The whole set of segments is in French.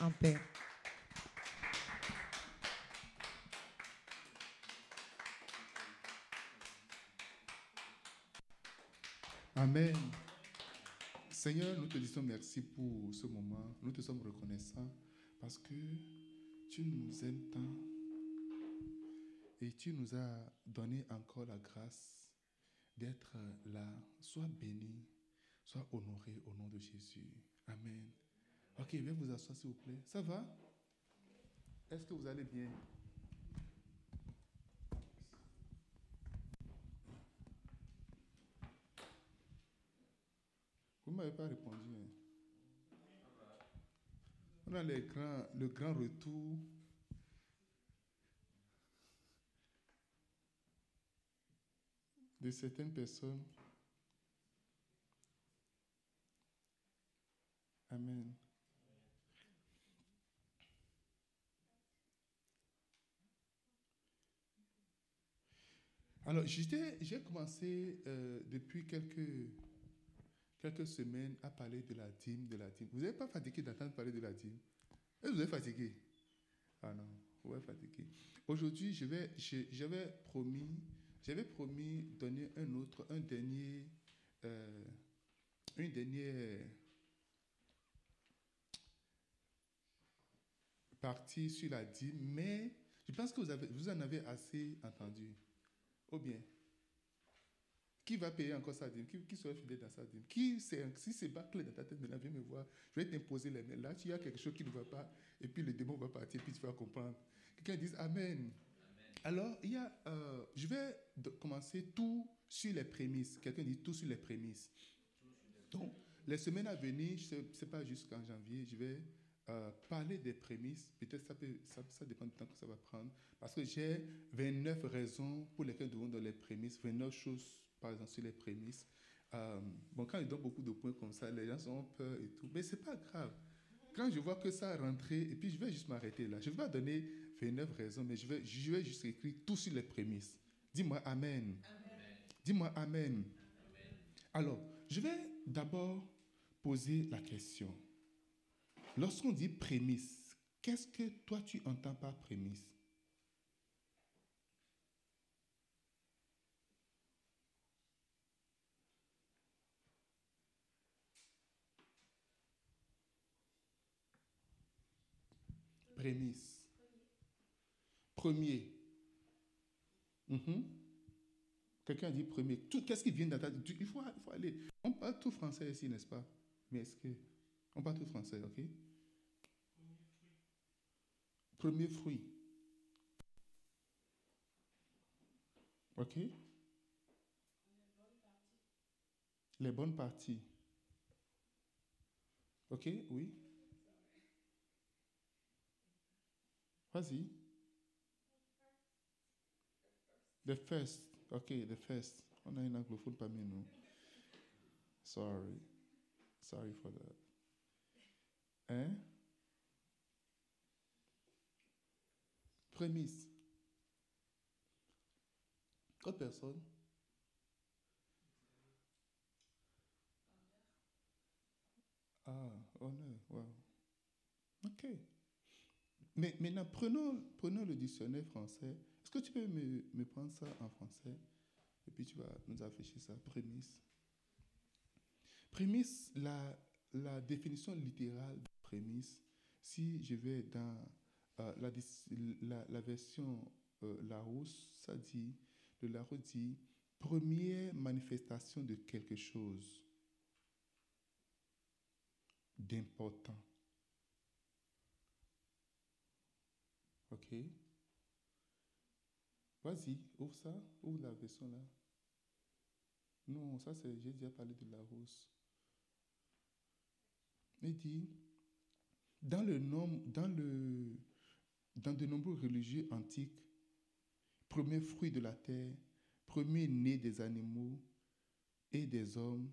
en paix. Amen. Seigneur, nous te disons merci pour ce moment. Nous te sommes reconnaissants parce que tu nous aimes tant et tu nous as donné encore la grâce d'être là. Sois béni, sois honoré au nom de Jésus. Amen. Ok, viens vous asseoir s'il vous plaît. Ça va? Est-ce que vous allez bien? Vous ne m'avez pas répondu. hein. On a les grands- le grand retour. de certaines personnes. Amen. Alors, j'ai commencé euh, depuis quelques, quelques semaines à parler de la dîme, de la dîme. Vous n'êtes pas fatigué d'entendre parler de la dîme? Est-ce que vous êtes fatigué Ah non, vous êtes fatigué. Aujourd'hui, je vais, je- j'avais promis, j'avais promis donner un autre, un dernier, euh, une dernière partie sur la dîme, mais je pense que vous, avez, vous en avez assez entendu. Ou bien, qui va payer encore sa dîme? Qui, qui sera fidèle dans sa dîme? Qui, Si c'est clair dans ta tête, maintenant viens me voir. Je vais t'imposer les mains. Là, tu as quelque chose qui ne va pas, et puis le démon va partir, puis tu vas comprendre. Quelqu'un dise Amen. Alors, il y a, euh, je vais commencer tout sur les prémices. Quelqu'un dit tout sur les prémices. Donc, les semaines à venir, je ne sais pas jusqu'en janvier, je vais euh, parler des prémices. Peut-être ça, peut, ça, ça dépend du temps que ça va prendre. Parce que j'ai 29 raisons pour lesquelles nous devons dans les prémices, 29 choses, par exemple, sur les prémices. Euh, bon, quand ils donnent beaucoup de points comme ça, les gens ont peur et tout. Mais ce n'est pas grave. Quand je vois que ça a rentré, et puis je vais juste m'arrêter là. Je ne vais pas donner 29 raisons, mais je vais, je vais juste écrire tout sur les prémices. Dis-moi Amen. Dis-moi Amen. Alors, je vais d'abord poser la question. Lorsqu'on dit prémisse, qu'est-ce que toi tu entends par prémisse? Prémisse. Premier. Mhm. Quelqu'un dit premier. Qu'est-ce qui vient tu- il faut, il faut aller. On parle tout français ici, n'est-ce pas? Mais est-ce que. On parle tout français, ok? Premier fruit. Ok? Les bonnes parties. Ok, oui? Vas-y. The first. Ok, the first. On a un anglophone parmi nous. Sorry. Sorry for that. Hein? Prémisse. Autre personne? Ah, honneur, wow. Ok. Mais maintenant, prenons, le dictionnaire français. Est-ce que tu peux me, me prendre ça en français? Et puis tu vas nous afficher ça. Prémisse. Prémisse, la, la définition littérale de prémisse, si je vais dans euh, la, la, version euh, Larousse, ça dit, le Larousse dit première manifestation de quelque chose d'important. Ok? Vas-y, ouvre ça, ouvre la version là. Non, ça c'est, j'ai déjà parlé de la rousse. Il dit, dans, le nom, dans, le, dans de nombreux religieux antiques, premier fruit de la terre, premier né des animaux et des hommes,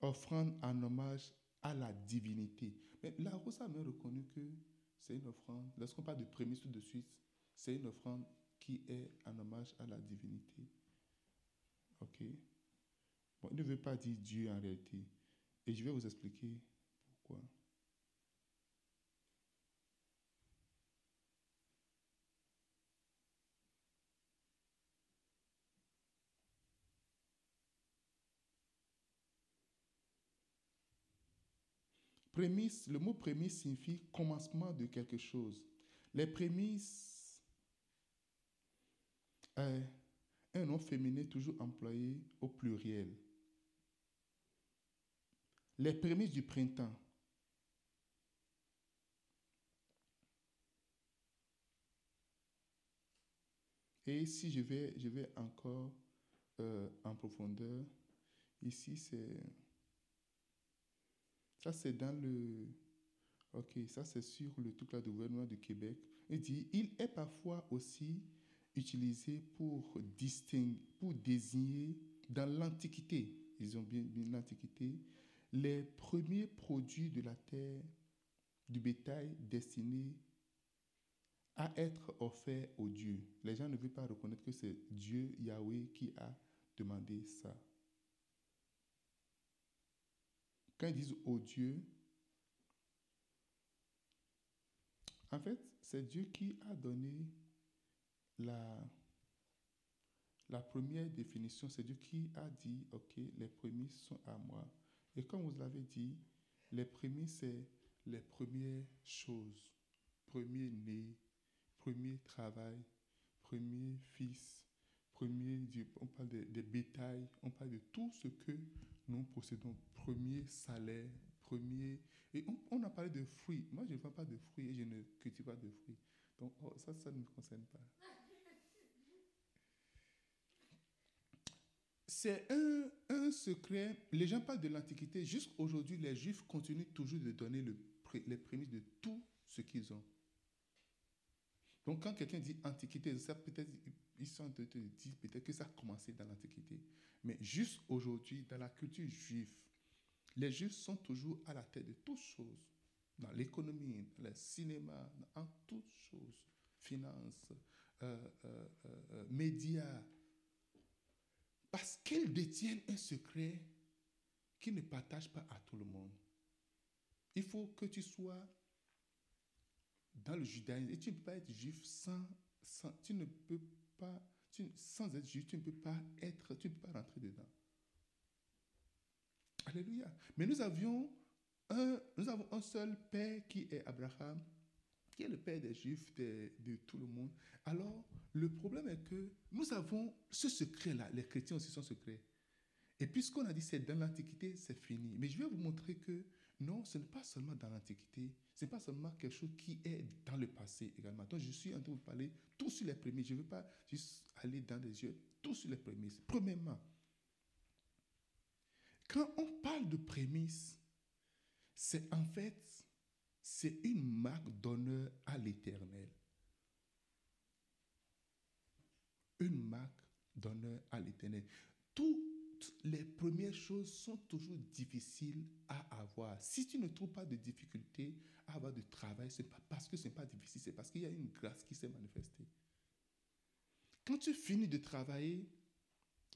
offrande en hommage à la divinité. Mais la rousse a même reconnu que c'est une offrande. Lorsqu'on parle de prémisse tout de suite, c'est une offrande qui est en hommage à la divinité. Ok Bon, il ne veut pas dire Dieu en réalité. Et je vais vous expliquer pourquoi. Prémisse, le mot prémisse signifie commencement de quelque chose. Les prémices, est un nom féminin toujours employé au pluriel. Les prémices du printemps. Et si je vais, je vais encore euh, en profondeur, ici c'est... Ça c'est dans le... Ok, ça c'est sur le truc là du gouvernement du Québec. Il dit, il est parfois aussi utilisé pour, distinguer, pour désigner dans l'Antiquité, ils ont bien l'Antiquité, les premiers produits de la terre, du bétail destiné à être offert au Dieu. Les gens ne veulent pas reconnaître que c'est Dieu, Yahweh, qui a demandé ça. Quand ils disent en fait, c'est Dieu qui a donné la, première définition. C'est Dieu qui a dit, OK, les prémices sont à moi. Et comme vous l'avez dit, les prémices, c'est les premières choses, premier né, premier travail, premier fils, premier, on parle de bétail, on parle de tout ce que nous possédons, premier salaire, premier. Et on, a parlé de fruits. Moi, je ne vends pas de fruits et je ne cultive pas de fruits. Donc, oh, ça, ça ne me concerne pas. C'est un, un, secret. Les gens parlent de l'Antiquité. Jusqu'aujourd'hui, les Juifs continuent toujours de donner le, les prémices de tout ce qu'ils ont. Donc, quand quelqu'un dit Antiquité, ça peut-être, ils sont de dire peut-être que ça a commencé dans l'Antiquité. Mais juste aujourd'hui, dans la culture juive, les Juifs sont toujours à la tête de toutes choses. Dans l'économie, dans le cinéma, en toutes choses. Finances, euh, euh, euh, médias. Parce qu'ils détiennent un secret qu'ils ne partagent pas à tout le monde. Il faut que tu sois dans le judaïsme. Et tu ne peux pas être juif sans, sans tu ne peux pas, tu, sans être juif, tu ne peux pas être, tu ne peux pas rentrer dedans. Alléluia. Mais nous avions un, nous avons un seul père qui est Abraham, qui est le père des juifs, de, de tout le monde. Alors, le problème est que nous avons ce secret-là. Les chrétiens aussi sont secrets. Et puisqu'on a dit c'est dans l'Antiquité, c'est fini. Mais je vais vous montrer que non, ce n'est pas seulement dans l'Antiquité, ce n'est pas seulement quelque chose qui est dans le passé également. Donc je suis en train de vous parler tout sur les prémices. Je ne veux pas juste aller dans les yeux, tout sur les prémices. Premièrement, quand on parle de prémices, c'est en fait, c'est une marque d'honneur à l'éternel. Une marque d'honneur à l'éternel. Tout les premières choses sont toujours difficiles à avoir. Si tu ne trouves pas de difficulté à avoir du travail, ce n'est pas parce que ce n'est pas difficile, c'est parce qu'il y a une grâce qui s'est manifestée. Quand tu finis de travailler,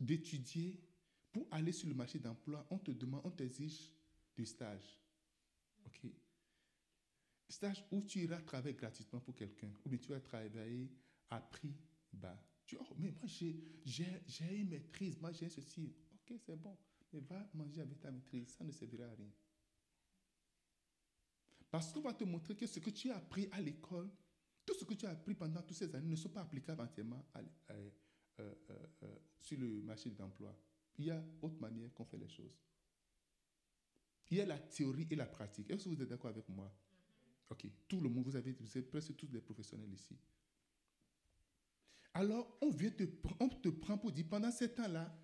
d'étudier, pour aller sur le marché d'emploi, on te demande, on t'exige du stage. OK? Stage où tu iras travailler gratuitement pour quelqu'un, ou bien tu vas travailler à prix bas. Tu oh, mais moi j'ai une maîtrise, moi j'ai ceci c'est bon, mais va manger avec ta maîtrise, ça ne servira à rien. Parce qu'on va te montrer que ce que tu as appris à l'école, tout ce que tu as appris pendant toutes ces années ne sont pas applicables entièrement euh, euh, euh, sur le marché de l'emploi. Il y a autre manière qu'on fait les choses. Il y a la théorie et la pratique. Est-ce que vous êtes d'accord avec moi? Ok, tout le monde, vous avez, êtes presque tous des professionnels ici. Alors, on vient te, on te prend pour dire, pendant ce temps-là,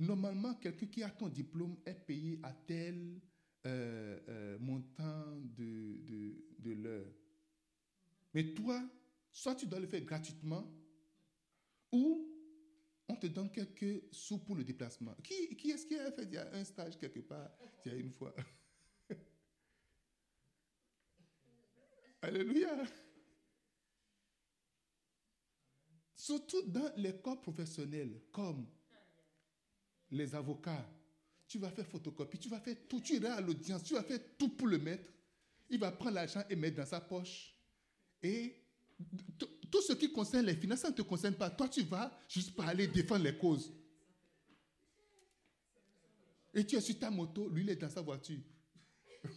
Normalement, quelqu'un qui a ton diplôme est payé à tel euh, euh, montant de, de, l'heure. Mais toi, soit tu dois le faire gratuitement, ou on te donne quelques sous pour le déplacement. Qui, qui est-ce qui a fait un stage quelque part il y a une fois? Alléluia. Surtout dans les corps professionnels, comme les avocats, tu vas faire photocopie, tu vas faire tout, tu iras à l'audience, tu vas faire tout pour le mettre. Il va prendre l'argent et mettre dans sa poche. Et tout ce qui concerne les finances, ça ne te concerne pas. Toi, tu vas juste pour aller défendre les causes. Et tu es sur ta moto, lui, il est dans sa voiture.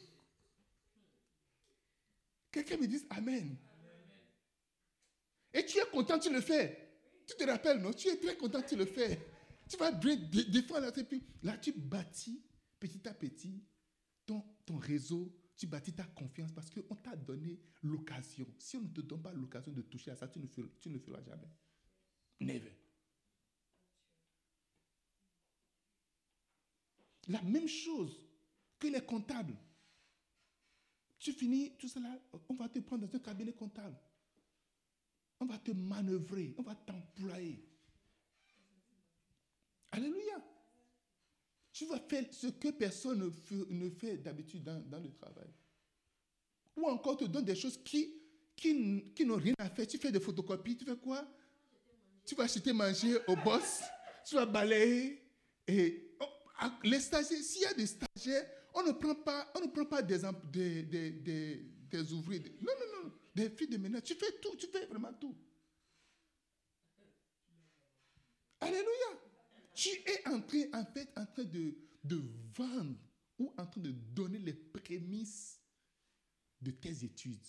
Quelqu'un me dise Amen. Et tu es content, tu le fais. Tu te rappelles, non? Tu es très content, tu le fais. Tu vas défendre la puis là, tu bâtis petit à petit ton, ton réseau, tu bâtis ta confiance parce qu'on t'a donné l'occasion. Si on ne te donne pas l'occasion de toucher à ça, tu ne, feras, tu ne feras jamais. Never. La même chose que les comptables. Tu finis tout cela, on va te prendre dans un cabinet comptable. On va te manœuvrer, on va t'employer. Alléluia. Tu vas faire ce que personne ne fait, d'habitude dans, le travail. Ou encore te donne des choses qui, qui, qui n'ont rien à faire. Tu fais des photocopies, tu fais quoi? Tu vas acheter manger au boss, tu vas balayer. Et oh, les stagiaires, s'il y a des stagiaires, on ne prend pas, on ne prend pas des, des, des, des, ouvriers. Non, non, non. Des filles de ménage. Tu fais tout, tu fais vraiment tout. Alléluia. Tu es en train, en fait, en train de, de vendre ou en train de donner les prémices de tes études.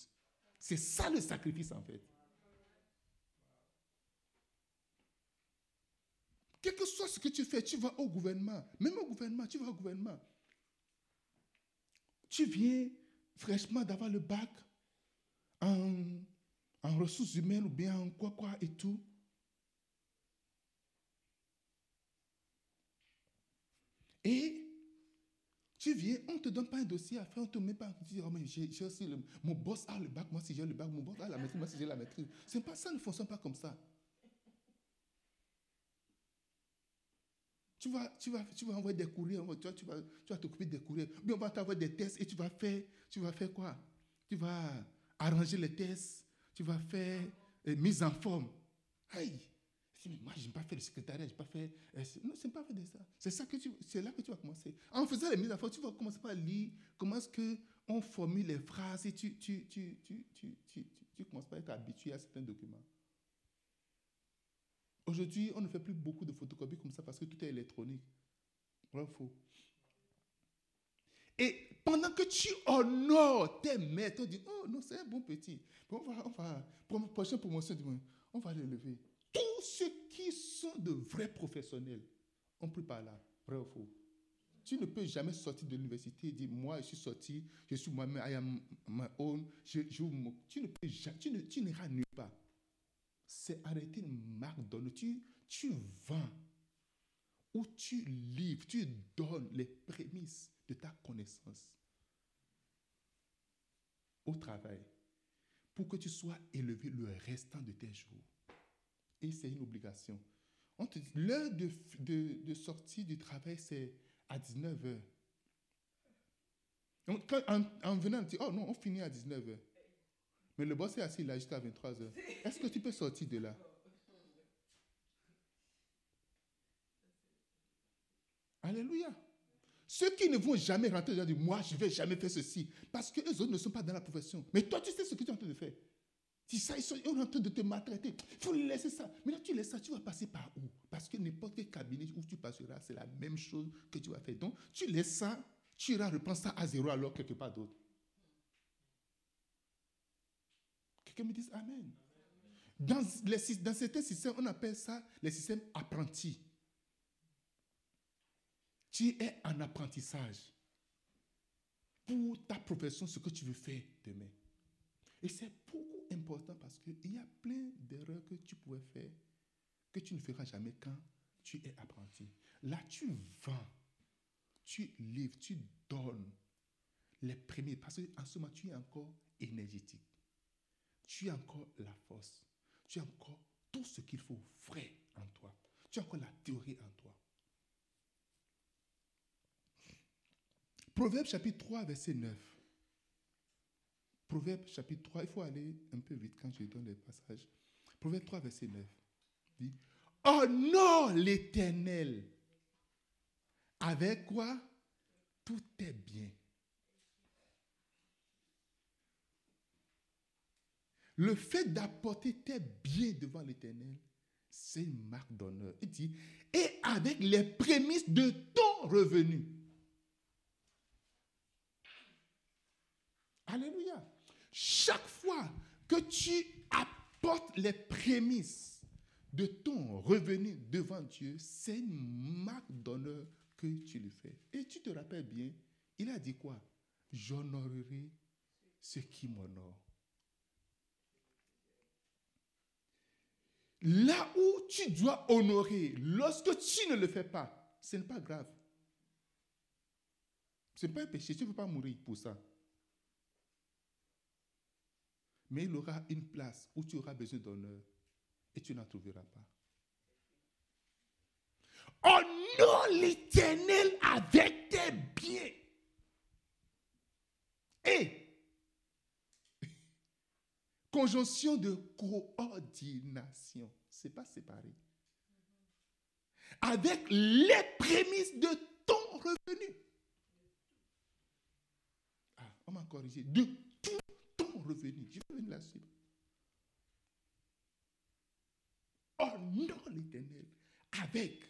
C'est ça le sacrifice, en fait. Quel que soit ce que tu fais, tu vas au gouvernement. Même au gouvernement, tu vas au gouvernement. Tu viens fraîchement d'avoir le bac en, en ressources humaines ou bien en quoi quoi et tout. Et tu viens, on ne te donne pas un dossier à faire, on ne te met pas, tu dis, oh, mais aussi mon boss a le bac, moi si j'ai le bac, mon boss a la maîtrise, moi si j'ai la maîtrise. Pas ça, ne fonctionne pas comme ça. Tu vas, tu vas, tu vas envoyer des courriers, tu vas, tu vas, tu vas t'occuper des courriers. Bien, on va t'envoyer des tests et tu vas faire, tu vas faire quoi? Tu vas arranger les tests, tu vas faire euh, mise en forme. Aïe mais moi, je n'ai pas fait le secrétariat, je n'ai pas fait. Euh, non, n'est pas fait de ça. C'est ça que tu, c'est là que tu vas commencer. En faisant les mises en forme, tu vas commencer par lire comment est-ce qu'on formule les phrases et tu, tu, tu, tu, tu, tu, commences être habitué à certains documents. Aujourd'hui, on ne fait plus beaucoup de photocopies comme ça parce que tout est électronique. Vrai. Et pendant que tu honores tes maîtres, on dit, oh non, c'est un bon petit. on va, on va, pour la prochaine promotion, on va le lever. Tous ceux qui sont de vrais professionnels ont pris par là. Vrai ou faux? Tu ne peux jamais sortir de l'université et dire, moi, je suis sorti, je suis moi-même, I am my own. Je, tu ne peux jamais, tu, ne, tu n'iras nulle part. C'est arrêter une marque donne. Tu, tu vends ou tu livres, tu donnes les prémices de ta connaissance au travail pour que tu sois élevé le restant de tes jours c'est une obligation. L'heure de, sortie du travail, c'est à 19h. Donc, en, en, venant, on dit, oh non, on finit à 19h. Mais le boss est assis là jusqu'à 23h. Est-ce que tu peux sortir de là? Alléluia. Ceux qui ne vont jamais rentrer, ils disent, moi, je ne vais jamais faire ceci. Parce que eux autres ne sont pas dans la profession. Mais toi, tu sais ce que tu es en train de faire. Si ça, ils sont en train de te maltraiter. Il faut laisser ça. Mais là, tu laisses ça, tu vas passer par où? Parce que n'importe quel cabinet où tu passeras, c'est la même chose que tu vas faire. Donc, tu laisses ça, tu iras reprendre ça à zéro alors quelque part d'autre. Quelqu'un me dit Amen. Dans, les, dans certains systèmes, on appelle ça les systèmes apprentis. Tu es en apprentissage pour ta profession, ce que tu veux faire demain. Et c'est beaucoup important parce qu'il y a plein d'erreurs que tu pouvais faire que tu ne feras jamais quand tu es apprenti. Là, tu vends, tu livres, tu donnes les premiers parce qu'en ce moment, tu es encore énergétique. Tu as encore la force. Tu as encore tout ce qu'il faut vrai en toi. Tu as encore la théorie en toi. Proverbe chapitre 3, verset 9. Proverbe chapitre 3, il faut aller un peu vite quand je donne les passages. Proverbe 3, verset 9 dit Honore l'éternel. Avec quoi? Tout est bien. Le fait d'apporter tes biens devant l'éternel, c'est une marque d'honneur. Il dit Et avec les prémices de ton revenu. Alléluia. Chaque fois que tu apportes les prémices de ton revenu devant Dieu, c'est une marque d'honneur que tu le fais. Et tu te rappelles bien, il a dit quoi? J'honorerai ceux qui m'honorent. Là où tu dois honorer, lorsque tu ne le fais pas, ce n'est pas grave. Ce n'est pas un péché, tu ne peux pas mourir pour ça. Mais il aura une place où tu auras besoin d'honneur et tu n'en trouveras pas. Honore l'éternel avec tes biens. Et conjonction de coordination, c'est pas séparé. Avec les prémices de ton revenu. Ah, on m'a corrigé. De. Là-dessus. Honore l'éternel avec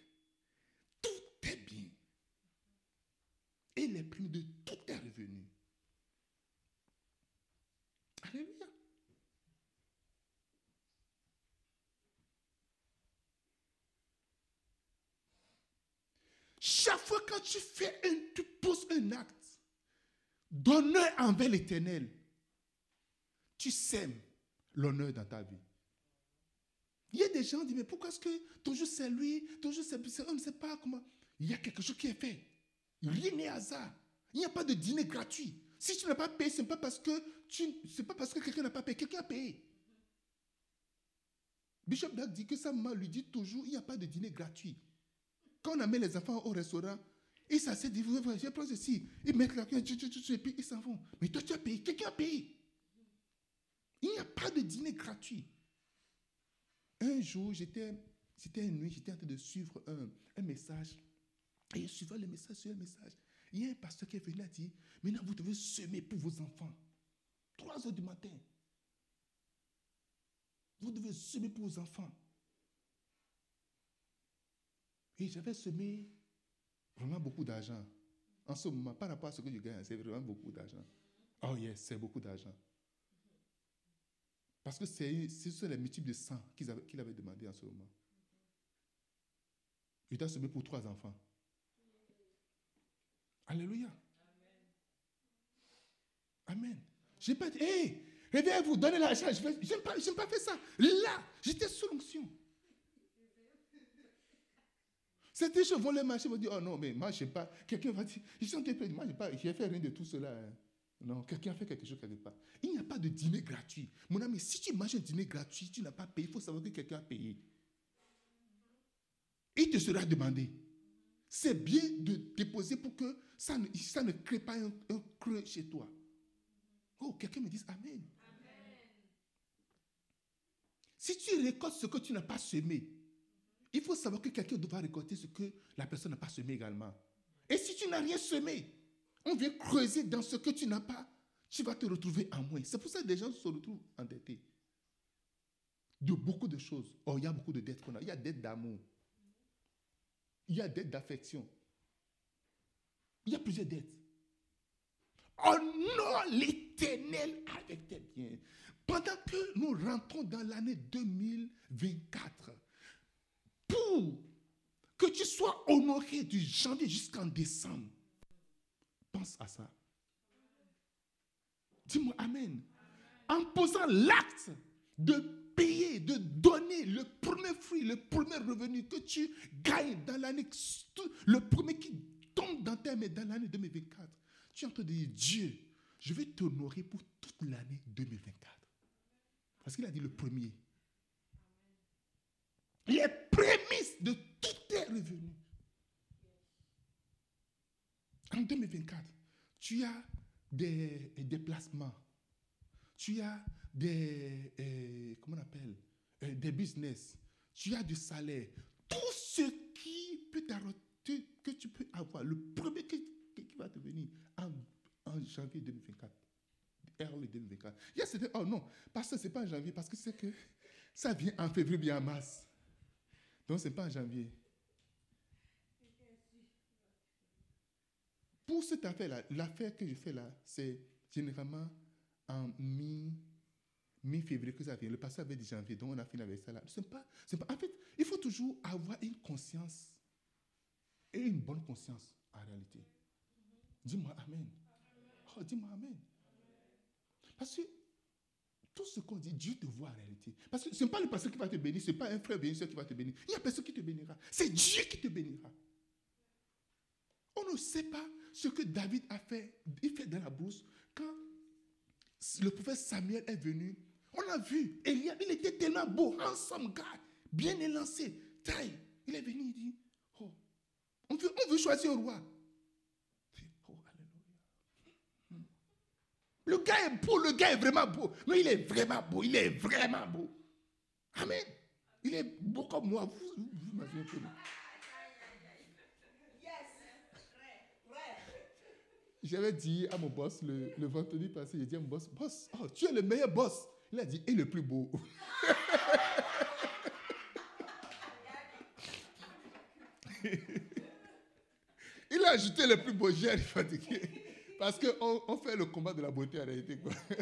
tous tes biens et les prix de tous tes revenus. Alléluia. Chaque fois quand tu fais un, tu poses un acte d'honneur envers l'éternel, tu sèmes l'honneur dans ta vie. Il y a des gens qui disent, mais pourquoi est-ce que toujours c'est lui, toujours c'est on ne sait pas comment. Il y a quelque chose qui est fait. Rien n'est hasard. Il n'y a pas de dîner gratuit. Si tu n'as pas payé, ce n'est pas parce que que quelqu'un n'a pas payé, quelqu'un a payé. Bishop Dag dit que sa maman lui dit toujours, il n'y a pas de dîner gratuit. Quand on amène les enfants au restaurant, ils s'assiedent, ils disent, je prends ceci, ils mettent la et puis ils s'en vont. Mais toi, tu as payé, quelqu'un a payé. Il n'y a pas de dîner gratuit. Un jour, j'étais, c'était une nuit, j'étais en train de suivre un, message. Et je suivais le message sur un message. Il y a un pasteur qui est venu a dit, maintenant vous devez semer pour vos enfants. 3 heures du matin. Vous devez semer pour vos enfants. Et j'avais semé vraiment beaucoup d'argent. En ce moment, par rapport à ce que je gagne, c'est vraiment beaucoup d'argent. Oh yes, c'est beaucoup d'argent. Parce que c'est, ce les multiples de 100 qu'il avait, demandé en ce moment. Il t'a semé pour trois enfants. Alléluia. Amen. Je n'ai pas dit, hé, réveillez-vous, donnez l'argent. Je n'ai pas, pas fait ça. Là, j'étais sous l'onction. C'était je vont les marcher, vont dire, oh non, mais moi, je sais pas. Quelqu'un va dire, ils sont moi, je n'ai fait rien de tout cela. Hein. Non, quelqu'un a fait quelque chose quelque part. Il n'y a pas de dîner gratuit. Mon ami, si tu manges un dîner gratuit, tu n'as pas payé, il faut savoir que quelqu'un a payé. Il te sera demandé. C'est bien de déposer pour que ça ne, ça ne crée pas un, creux chez toi. Oh, quelqu'un me dit Amen. Si tu récoltes ce que tu n'as pas semé, il faut savoir que quelqu'un doit récolter ce que la personne n'a pas semé également. Et si tu n'as rien semé, on vient creuser dans ce que tu n'as pas, tu vas te retrouver en moins. C'est pour ça que des gens se retrouvent endettés. De beaucoup de choses. Oh, il y a beaucoup de dettes qu'on a. Il y a dettes d'amour. Il y a dettes d'affection. Il y a plusieurs dettes. Honore l'éternel avec tes biens. Pendant que nous rentrons dans l'année 2024, pour que tu sois honoré du janvier jusqu'en décembre, À ça. Dis-moi Amen. En posant l'acte de payer, de donner le premier fruit, le premier revenu que tu gagnes dans l'année, le premier qui tombe dans ta main dans l'année 2024, tu es en train de dire, Dieu, je vais t'honorer pour toute l'année 2024. Parce qu'il a dit le premier. Les prémices de tous tes revenus. En 2024, tu as des déplacements, tu as des, euh, comment on appelle, euh, des business, tu as du salaire. Tout ce qui peut t'arrêter, que tu peux avoir, le premier qui, va te venir en, janvier 2024. Early 2024. Il y a oh non, parce que ce n'est pas en janvier, parce que c'est que ça vient en février, bien en mars. Donc ce n'est pas en janvier. Pour cette affaire-là, l'affaire que je fais là, c'est généralement en mi, mi-février que ça vient. Le pasteur avait dit janvier, donc on a fini avec ça là. Pas, en fait, il faut toujours avoir une conscience et une bonne conscience en réalité. Dis-moi Amen. Oh, dis-moi Amen. Parce que tout ce qu'on dit, Dieu te voit en réalité. Parce que ce n'est pas le pasteur qui va te bénir, ce n'est pas un frère bénisseur qui va te bénir. Il n'y a personne qui te bénira. C'est Dieu qui te bénira. On ne sait pas ce que David a fait. Il fait dans la brousse quand le prophète Samuel est venu. On a vu, Eliab, il était tellement beau, ensemble, gars, bien élancé, taille. Il est venu, il dit, oh, on veut, on veut choisir un roi. Oh, alléluia. Le gars est beau, le gars est vraiment beau. Mais il est vraiment beau, il est vraiment beau. Amen. Il est beau comme moi. Vous, vous, vous m'avez un peu. J'avais dit à mon boss le, le vendredi passé, j'ai dit à mon boss, boss, oh, tu es le meilleur boss. Il a dit, et le plus beau. Il a ajouté le plus beau, j'ai fatigué. Parce qu'on on fait le combat de la beauté en réalité. Quoi.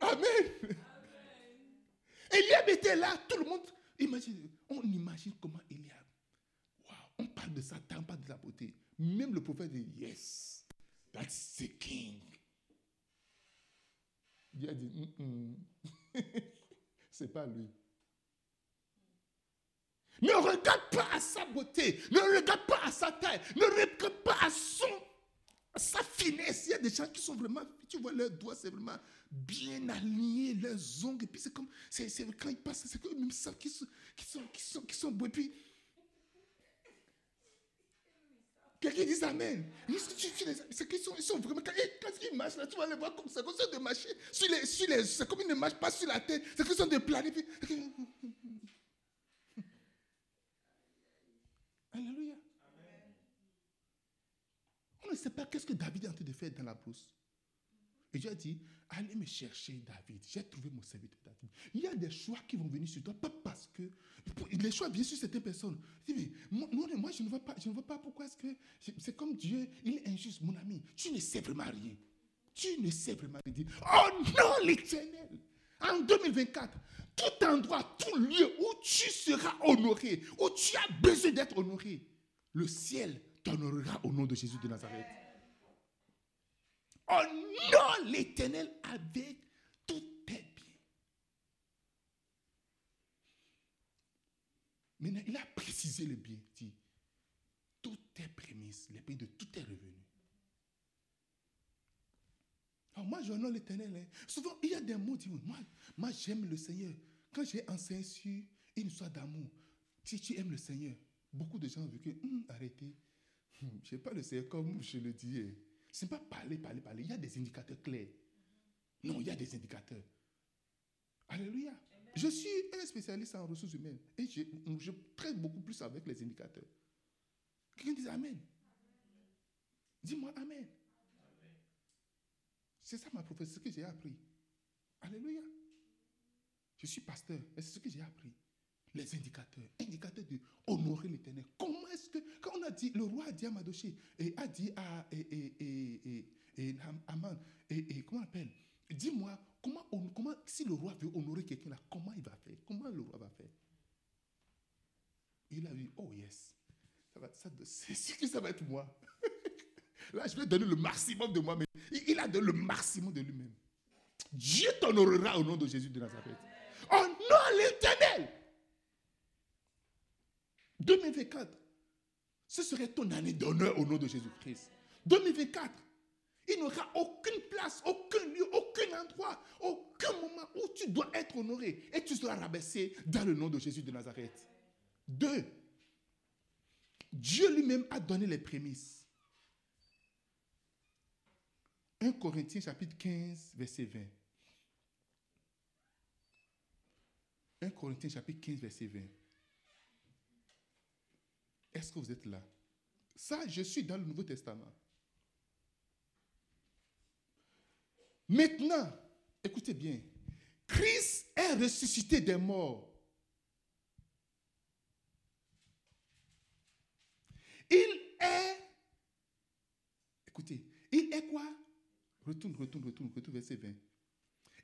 Amen. Eliab était là, tout le monde. Imagine, on imagine comment Eliab. Wow, on parle de Satan, on parle de la beauté. Même le prophète dit Yes, that's the king. Dieu a dit mm -mm. C'est pas lui. Ne regarde pas à sa beauté, ne regarde pas à sa taille, ne regarde pas à son, à sa finesse. Il y a des gens qui sont vraiment, tu vois leurs doigts, c'est vraiment bien alignés, leurs ongles, et puis c'est comme, c'est, quand ils passent, c'est comme même ça qui sont, qui sont, qui sont, qui sont beaux. Et puis, Quelqu'un dit Amen. C'est qu'ils sont, ils sont vraiment. Quand, quand ils marchent là, tu vas les voir comme ça, ça de marcher. Sur les, sur les, c'est comme ils ne marchent pas sur la tête. C'est sont de. Puis... Alléluia. On ne sait pas qu'est-ce que David est en train de faire dans la brousse. Et Dieu a dit, allez me chercher David. J'ai trouvé mon serviteur David. Il y a des choix qui vont venir sur toi, pas parce que... Les choix viennent sur certaines personnes. Je mais moi, moi, je ne vois pas, je ne vois pas pourquoi est-ce que... C'est comme Dieu, il est injuste, mon ami. Tu ne sais vraiment rien. Tu ne sais vraiment rien. Oh non, l'éternel. En 2024, tout endroit, tout lieu où tu seras honoré, où tu as besoin d'être honoré, le ciel t'honorera au nom de Jésus de Nazareth. Honore l'éternel avec tous tes biens. Maintenant, il a précisé le bien. Dit, toutes tes prémices, les pays de tous tes revenus. Alors moi, j'honore l'éternel. Hein. Souvent, il y a des mots qui disent, moi, moi j'aime le Seigneur. Quand j'ai enseigné sur une histoire d'amour, si tu aimes le Seigneur, beaucoup de gens ont vu que, hum, arrêtez, hum, je n'ai pas le Seigneur comme je le dis. Ce n'est pas parler, parler, parler. Il y a des indicateurs clairs. Non, il y a des indicateurs. Alléluia. Je suis un spécialiste en ressources humaines et je, je traite beaucoup plus avec les indicateurs. Quelqu'un dit Amen. Dis-moi Amen. C'est ça ma prophétie, ce que j'ai appris. Alléluia. Je suis pasteur, et c'est ce que j'ai appris. Les indicateurs, indicateurs de honorer l'éternel. Comment est-ce que, quand on a dit, le roi a dit à Madoché, et a dit à et, et, et, Aman, et, comment on appelle? Dis-moi, comment, comment, si le roi veut honorer quelqu'un là, comment il va faire? Comment le roi va faire? Il a dit, oh yes, ça va, ça, c'est sûr que ça va être moi. Là, je vais donner le maximum de moi-même. Il a donné le maximum de lui-même. Dieu t'honorera au nom de Jésus de Nazareth. Honore l'éternel. 2024, ce serait ton année d'honneur au nom de Jésus-Christ. 2024, il n'y aura aucune place, aucun lieu, aucun endroit, aucun moment où tu dois être honoré et tu seras rabaissé dans le nom de Jésus de Nazareth. Deux, Dieu lui-même a donné les prémices. 1 Corinthiens chapitre 15, verset 20. 1 Corinthiens chapitre 15, verset 20. Est-ce que vous êtes là? Ça, je suis dans le Nouveau Testament. Maintenant, écoutez bien, Christ est ressuscité des morts. Il est, écoutez, il est quoi? Retourne, retourne, retourne, retourne, verset 20.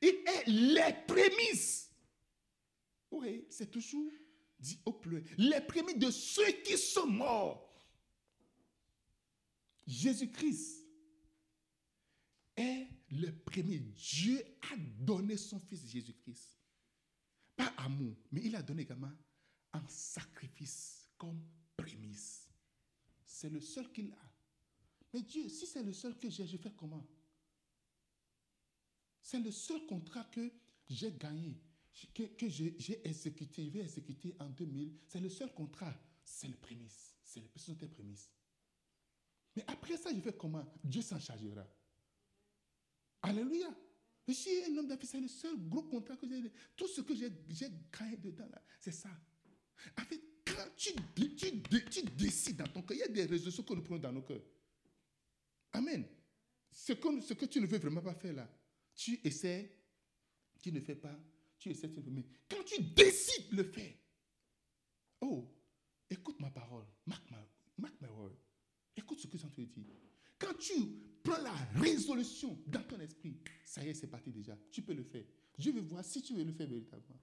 Il est les prémices. Oui, c'est toujours dit au pluriel. Les prémices de ceux qui sont morts. Jésus-Christ est le premier. Dieu a donné son fils Jésus-Christ. Pas amour, mais il a donné également un sacrifice comme prémisse. C'est le seul qu'il a. Mais Dieu, si c'est le seul que j'ai, je fais comment? C'est le seul contrat que j'ai gagné, que, j'ai exécuté, je vais exécuter en 2000. C'est le seul contrat. C'est le prémisse. C'est le sont des prémices. Mais après ça, je fais comment? Dieu s'en chargera. Alléluia. Je suis un homme d'affaires, c'est le seul gros contrat que j'ai. Tout ce que j'ai gagné dedans, c'est ça. En fait, quand tu, tu, décides dans ton cœur, il y a des résolutions que nous prenons dans nos cœurs. Amen. Ce que, ce que tu ne veux vraiment pas faire là, tu essaies, tu ne fais pas, tu fais pas. Mais quand tu décides de le faire, oh, écoute ma parole, mark my, word. Écoute ce que je te dire. Quand tu prends la résolution dans ton esprit, ça y est, c'est parti déjà. Tu peux le faire. Je veux voir si tu veux le faire véritablement.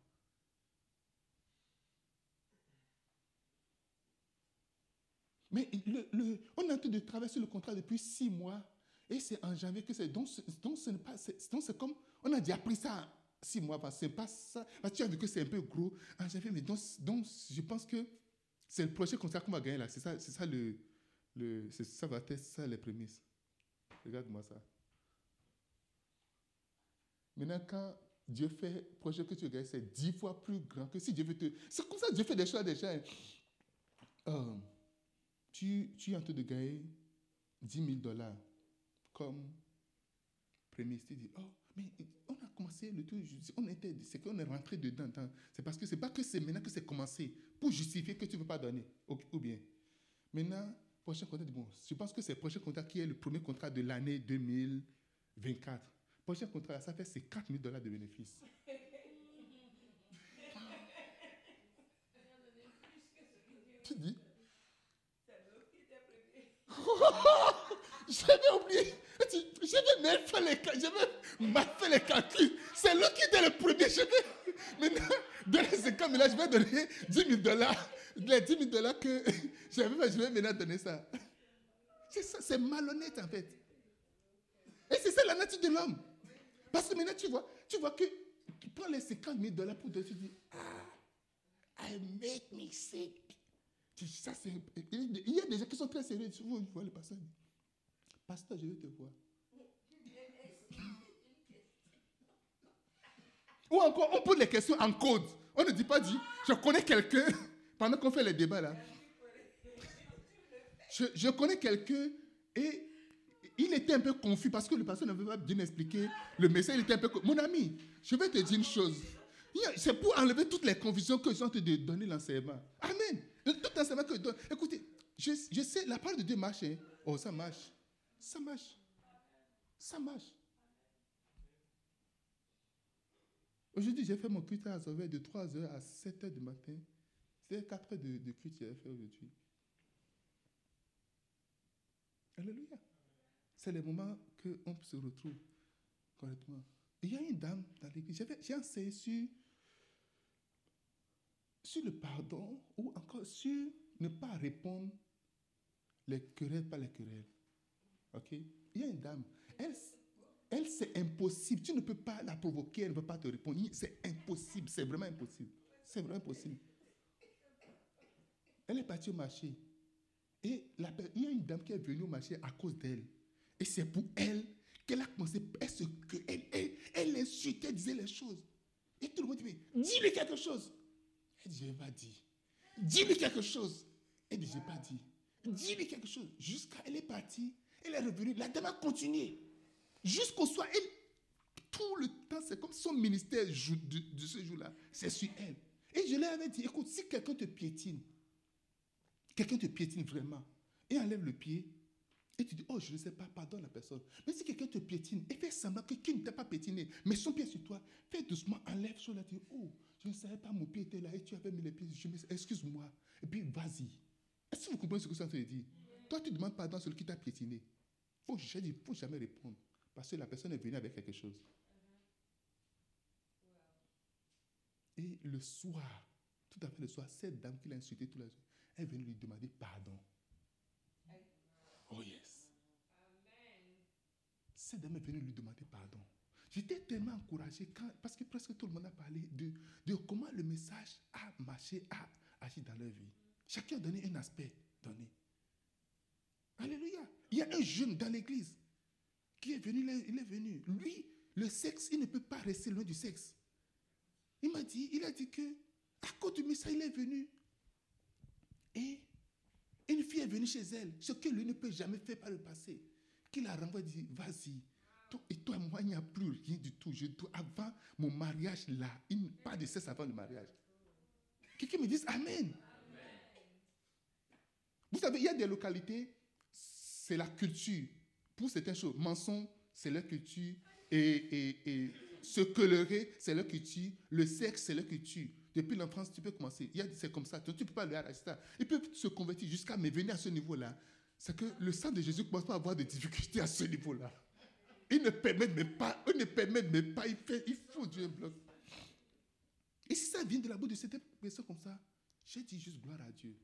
Mais le, on est en train de traverser le contrat depuis six mois. Et c'est en janvier que c'est. Donc, donc c'est comme. On a déjà pris ça six mois. Parce que c'est pas ça. tu as vu que c'est un peu gros en janvier. Mais donc, donc je pense que c'est le prochain contrat qu'on va gagner là. C'est ça, c'est ça le. le ça va être ça les prémices. Regarde-moi ça. Maintenant, quand Dieu fait le projet que tu gagnes, c'est dix fois plus grand que si Dieu veut te. C'est comme ça que Dieu fait des choses déjà. Euh, tu, es en train de gagner 10 000 dollars comme prémisse. Tu dis, oh, mais on a commencé le tout, on était, c'est qu'on est rentré dedans. C'est parce que c'est pas que c'est maintenant que c'est commencé pour justifier que tu ne veux pas donner. Ou, bien, maintenant, prochain contrat, bon, je pense que c'est le prochain contrat qui est le premier contrat de l'année 2024. Prochain contrat, ça fait c'est 4 000 dollars de bénéfices. tu dis, J'avais oublié. J'avais mal fait les, j'avais mal fait les calculs. C'est lui qui était le premier. Je vais, maintenant, donner ces là je vais donner 10 000 dollars. Les 10 000 dollars que j'avais je vais maintenant donner ça. C'est ça, c'est malhonnête en fait. Et c'est ça la nature de l'homme. Parce que maintenant, tu vois, tu vois que tu prends les 50 000 dollars pour te dire, ah, I make me sick. Ça, il y a des gens qui sont très sérieux. Vous voyez le passage. Pasteur, je vais te voir. Ou encore, on pose les questions en code. On ne dit pas, dit, je connais quelqu'un, pendant qu'on fait les débats là. Je, je connais quelqu'un et il était un peu confus parce que le pasteur ne veut pas bien expliquer le message. Il était un peu Mon ami, je vais te dire une chose. C'est pour enlever toutes les confusions que j'ai en train de donner l'enseignement. Amen. Tout enseignement que je donne. Écoutez, je, je, sais, la parole de Dieu marche. Hein. Oh, ça marche. Ça marche. Ça marche. Aujourd'hui, j'ai fait mon culte à Zové de 3h à 7h du matin. C'est 4 heures de, de culte que j'ai fait aujourd'hui. Alléluia. C'est le moment qu'on se retrouve correctement. Il y a une dame dans l'église. J'ai enseigné sur sur le pardon ou encore sur ne pas répondre les querelles, pas les querelles. OK? Il y a une dame. Elle, elle c'est impossible. Tu ne peux pas la provoquer, elle ne peut pas te répondre. C'est impossible. C'est vraiment impossible. C'est vraiment impossible. Elle est partie au marché. Et la, il y a une dame qui est venue au marché à cause d'elle. Et c'est pour elle qu'elle a commencé. Elle, se, elle, elle, elle insultait, disait les choses. Et tout le monde dit, dis-lui quelque chose. Elle dit, je n'ai pas dit. Dis-lui quelque chose. Elle dit, je n'ai pas dit. Dis-lui quelque chose. Jusqu'à elle est partie. Elle est revenue. La dame a continué. Jusqu'au soir, elle, tout le temps, c'est comme son ministère de, ce jour-là. C'est sur elle. Et je lui avais dit, écoute, si quelqu'un te piétine, quelqu'un te piétine vraiment, et enlève le pied, et tu dis, oh, je ne sais pas, pardonne la personne. Mais si quelqu'un te piétine et fait semblant que qui ne t'a pas piétiné, mais son pied sur toi, fais doucement, enlève sur la dit, oh, je ne savais pas, mon pied était là et tu avais mis les pieds. Excuse-moi. Et puis, vas-y. Est-ce que vous comprenez ce que ça veut dire? Toi, tu demandes pardon à celui qui t'a piétiné. Faut, je dis, faut jamais répondre. Parce que la personne est venue avec quelque chose. Et le soir, tout à fait le soir, cette dame qui l'a insulté toute la journée, est venue lui demander pardon. Oh yes. Cette dame est venue lui demander pardon. J'étais tellement encouragé quand, parce que presque tout le monde a parlé de, de comment le message a marché, a agi dans leur vie. Chacun a donné un aspect donné. Alléluia. Il y a un jeune dans l'église qui est venu, il est venu. Lui, le sexe, il ne peut pas rester loin du sexe. Il m'a dit, il a dit que, à cause du message, il est venu. Et une fille est venue chez elle, ce que lui ne peut jamais faire par le passé. Qu'il a renvoyé, dit, vas-y. Et toi moi, il n'y a plus rien du tout. Je dois, avant mon mariage là, il pas de sexe avant le mariage. Quelqu'un me dit Amen. Vous savez, il y a des localités, c'est la culture. Pour certaines choses, mensonge, c'est leur culture. Et, et, se colorer, c'est leur culture. Le sexe, c'est leur culture. Depuis l'enfance, tu peux commencer. C'est comme ça. Tu ne peux pas le arrêter. Il peut se convertir jusqu'à me venir à ce niveau-là. C'est que le sang de Jésus commence à avoir des difficultés à ce niveau-là. Il ne permet même pas. Il ne permet même pas. Il, fait, il faut Dieu bloc. Et si ça vient de la bouche de cette personne comme ça, j'ai dit juste gloire à Dieu.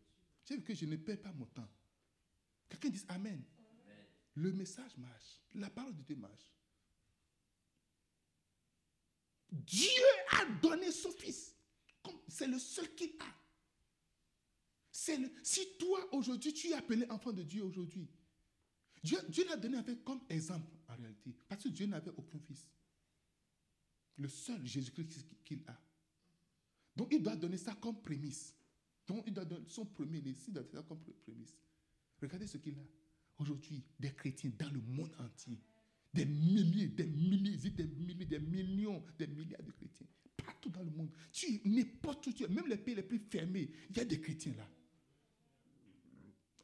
J'ai vu que je ne perds pas mon temps. Quelqu'un dit Amen. Le message marche. La parole de Dieu marche. Dieu a donné son fils. C'est le seul qu'il a. si toi, aujourd'hui, tu es appelé enfant de Dieu aujourd'hui, Dieu, Dieu l'a donné avec comme exemple en réalité. Parce que Dieu n'avait aucun fils. Le seul Jésus-Christ qu'il a. Donc il doit donner ça comme prémisse. Donc il doit donner son premier-né, il doit donner ça comme prémisse. Regardez ce qu'il a. Aujourd'hui, des chrétiens dans le monde entier, des milliers, des milliers, des milliers, des millions, des milliards de chrétiens, partout dans le monde. Tu n'importe où tu es, même les pays les plus fermés, il y a des chrétiens là.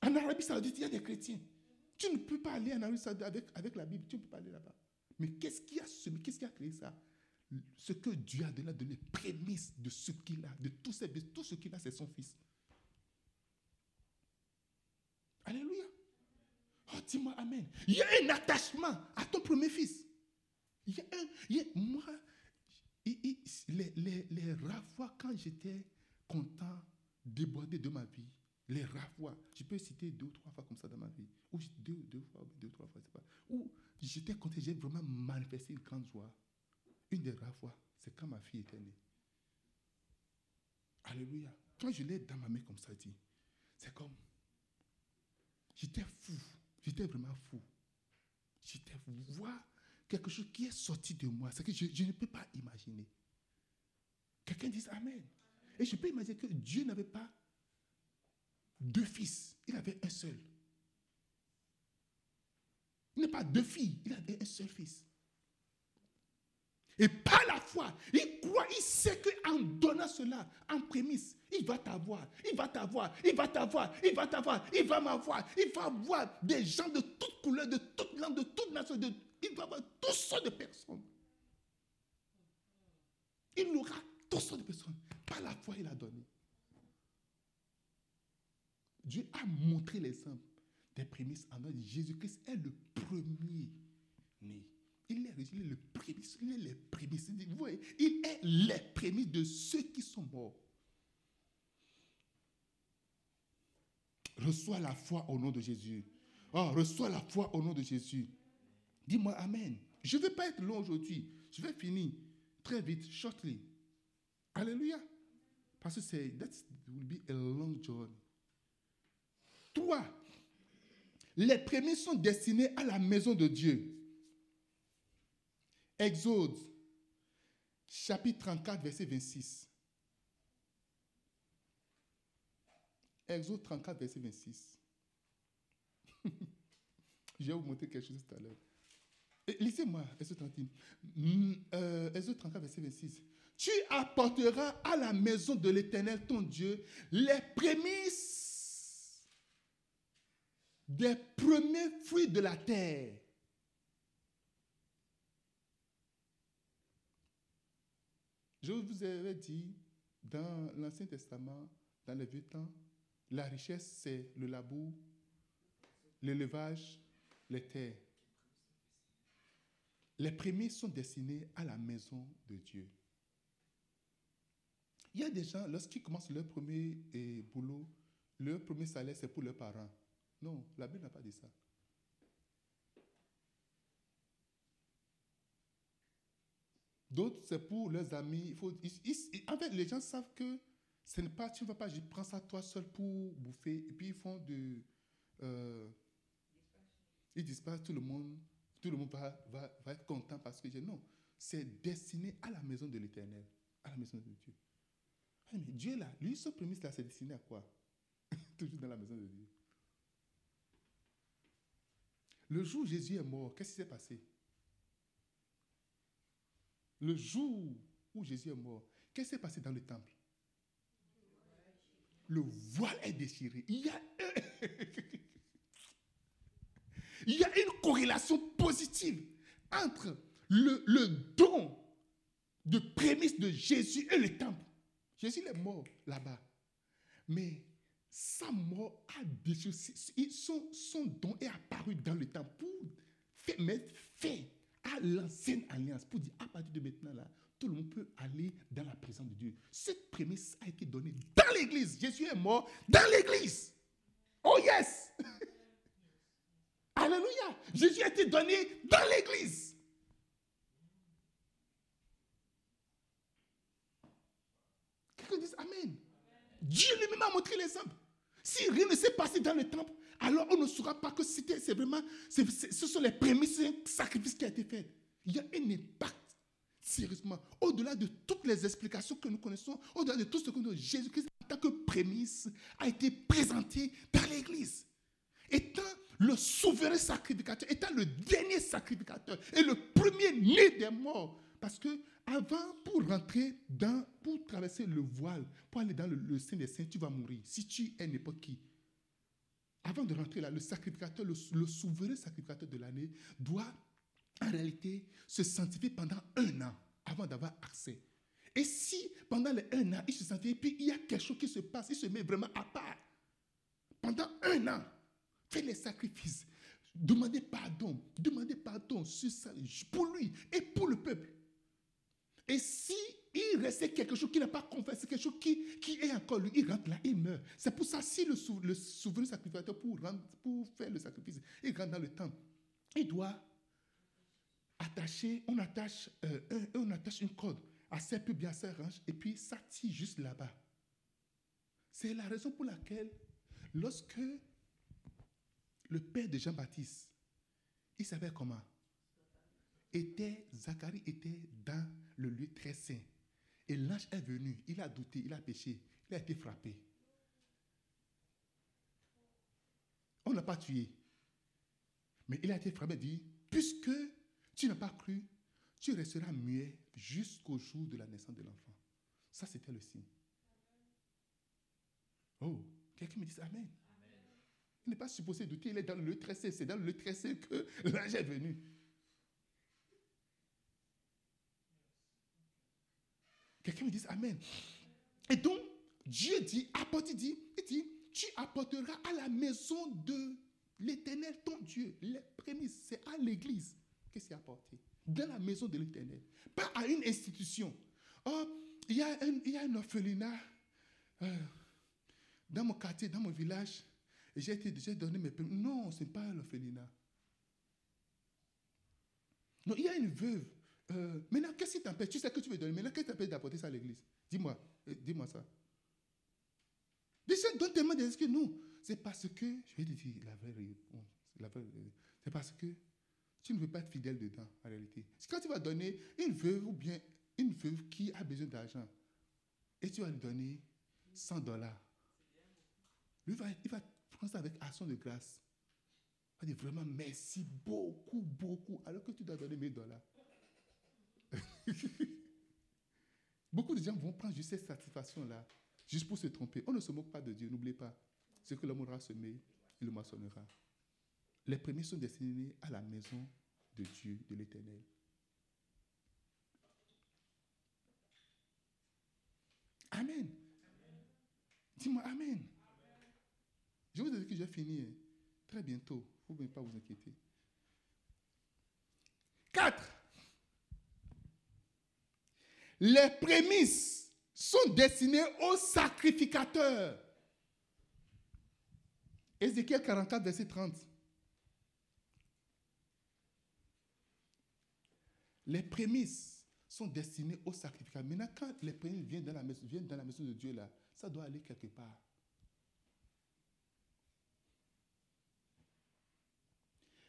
En Arabie Saoudite, il y a des chrétiens. Tu ne peux pas aller en Arabie Saoudite avec, la Bible, tu ne peux pas aller là-bas. Mais qu'est-ce qui a semé, qu'est-ce qui a créé ça? Ce que Dieu a donné, donné prémisse de ce qu'il a, de tout ce qu'il a, c'est son fils. Alléluia. Dis-moi Amen. Il y a un attachement à ton premier fils. Il y a un. Il y moi, les, les, les rares fois quand j'étais content, débordé de ma vie, les rares fois, je peux citer deux ou trois fois comme ça dans ma vie, ou deux, deux fois, deux ou trois fois, je sais pas, où j'étais content, j'ai vraiment manifesté une grande joie. Une des rares fois, c'est quand ma fille était née. Alléluia. Quand je l'ai dans ma main comme ça, dit, c'est comme, j'étais fou. J'étais vraiment fou. J'étais voir quelque chose qui est sorti de moi. C'est que je, ne peux pas imaginer. Quelqu'un dit Amen. Et je peux imaginer que Dieu n'avait pas deux fils. Il avait un seul. Il n'a pas deux filles. Il avait un seul fils. Et par la foi, il croit, il sait qu'en donnant cela, en prémisse, il va t'avoir, il va t'avoir, il va t'avoir, il va t'avoir, il va m'avoir, il va avoir des gens de toutes couleurs, de toutes langues, de toutes nations, il va avoir toutes sortes de personnes. Il aura toutes sortes de personnes. Par la foi, il a donné. Dieu a montré l'exemple des prémices en Jésus-Christ est le premier né. Il est, le prémisse, il est les prémices. Vous voyez, il est les prémices de ceux qui sont morts. Reçois la foi au nom de Jésus. Oh, reçois la foi au nom de Jésus. Dis-moi Amen. Je ne vais pas être long aujourd'hui. Je vais finir très vite, shortly. Alléluia. Parce que c'est, that will be a long journey. Toi, les prémices sont destinés à la maison de Dieu. Exode, chapitre 34, verset 26. Exode 34, verset 26. Je vais vous montrer quelque chose tout à l'heure. Lisez-moi, Exode 34, mm, euh, Exode 34, verset 26. Tu apporteras à la maison de l'Éternel, ton Dieu, les prémices des premiers fruits de la terre Je vous avais dit, dans l'Ancien Testament, dans le Vieux Temps, la richesse, c'est le labour, l'élevage, les terres. les premiers sont destinés à la maison de Dieu. Il y a des gens, lorsqu'ils commencent leur premier eh, boulot, leur premier salaire, c'est pour leurs parents. Non, la Bible n'a pas dit ça. D'autres, c'est pour leurs amis. Il faut, en fait, les gens savent que ce n'est pas, tu ne vas pas, je prends ça toi seul pour bouffer. Et puis ils font de. Euh, ils disparaissent, tout le monde, tout le monde va, va, va être content parce que non, c'est destiné à la maison de l'éternel, à la maison de Dieu. Mais Dieu là, lui, son prémisse là, c'est destiné à quoi? Toujours dans la maison de Dieu. Le jour où Jésus est mort, qu'est-ce qui s'est passé? Le jour où Jésus est mort, qu'est-ce qui s'est passé dans le temple? Le voile est déchiré. Il y a, une corrélation positive entre le, don de prémisse de Jésus et le temple. Jésus est mort là-bas. Mais sa mort a déchiré. Son, don est apparu dans le temple pour mettre fin à l'ancienne alliance. Pour dire, à partir de maintenant, là, tout le monde peut aller dans la présence de Dieu. Cette prémisse a été donnée dans l'église. Jésus est mort dans l'église. Oh yes! Alléluia. Jésus a été donné dans l'église. Quelqu'un dit Amen. Dieu lui-même a montré l'exemple. Si rien ne s'est passé dans le temple, alors on ne saura pas que c'était, c'est vraiment, ce sont les prémices un sacrifice qui a été fait. Il y a un impact, sérieusement, au-delà de toutes les explications que nous connaissons, au-delà de tout ce que nous Jésus-Christ, en tant que prémisse, a été présenté dans l'Église. Étant le souverain sacrificateur, étant le dernier sacrificateur et le premier né des morts. Parce que avant, pour rentrer dans, pour traverser le voile, pour aller dans le, le sein des saints, tu vas mourir. Si tu es n'importe qui. Avant de rentrer là, le sacrificateur, le, souverain sacrificateur de l'année, doit en réalité se sanctifier pendant un an avant d'avoir accès. Et si pendant les un an, il se sanctifie, puis il y a quelque chose qui se passe, il se met vraiment à part. Pendant un an, Faites les sacrifices. Demandez pardon. Demandez pardon pour lui et pour le peuple. Et si il restait quelque chose qui n'a pas confessé, quelque chose qui, qui est encore lui, il rentre là, il meurt. C'est pour ça, si le, le souverain sacrificateur, pour, pour faire le sacrifice, il rentre dans le temple, il doit attacher, on attache, euh, on attache une corde à ses pubs, à ses ranges, et puis ça tire juste là-bas. C'est la raison pour laquelle, lorsque le père de Jean-Baptiste, il savait comment? Était, Zacharie était dans le lieu très saint. Et l'ange est venu, il a douté, il a péché, il a été frappé. On ne l'a pas tué. Mais il a été frappé, dit, puisque tu n'as pas cru, tu resteras muet jusqu'au jour de la naissance de l'enfant. Ça, c'était le signe. Oh, quelqu'un me dit Amen. Il n'est pas supposé douter, il est dans le tressé. C'est dans le tressé que l'ange est venu. Quelqu'un me dit Amen. Et donc, Dieu dit, apporte, dit, il dit, tu apporteras à la maison de l'éternel ton Dieu. Les prémices, c'est à l'église que c'est apporté. Dans la maison de l'éternel. Pas à une institution. Oh, il y a un, il y a un orphelinat euh, dans mon quartier, dans mon village j'ai donné mes permis. Non, ce n'est pas l'orphelinat. Non, il y a une veuve. Euh, maintenant, qu'est-ce qui t'empêche? Tu sais que tu veux donner. Maintenant, qu'est-ce qui t'empêche d'apporter ça à l'église? Dis-moi. Euh, dis-moi ça. Déjà, donne tellement d'excuses. Non. C'est parce que, je vais te dire la vraie réponse. C'est parce que tu ne veux pas être fidèle dedans, en réalité. C'est quand tu vas donner une veuve ou bien une veuve qui a besoin d'argent et tu vas lui donner 100 dollars, lui va, il va Prends ça avec action de grâce. On dit vraiment merci beaucoup, beaucoup, alors que tu dois donner 1000 dollars. Beaucoup de gens vont prendre juste cette satisfaction-là, juste pour se tromper. On ne se moque pas de Dieu, n'oubliez pas. Ce que l'homme aura semé, il le moissonnera. Les premiers sont destinés à la maison de Dieu, de l'Éternel. Amen. Dis-moi Amen. Je vous ai dit que j'ai fini hein. très bientôt. Il ne même pas vous inquiéter. Quatre. Les prémices sont destinées aux sacrificateurs. Ézéchiel 44, verset 30. Les prémices sont destinées aux sacrificateurs. Maintenant, quand les prémices viennent dans la maison, de Dieu, là, ça doit aller quelque part.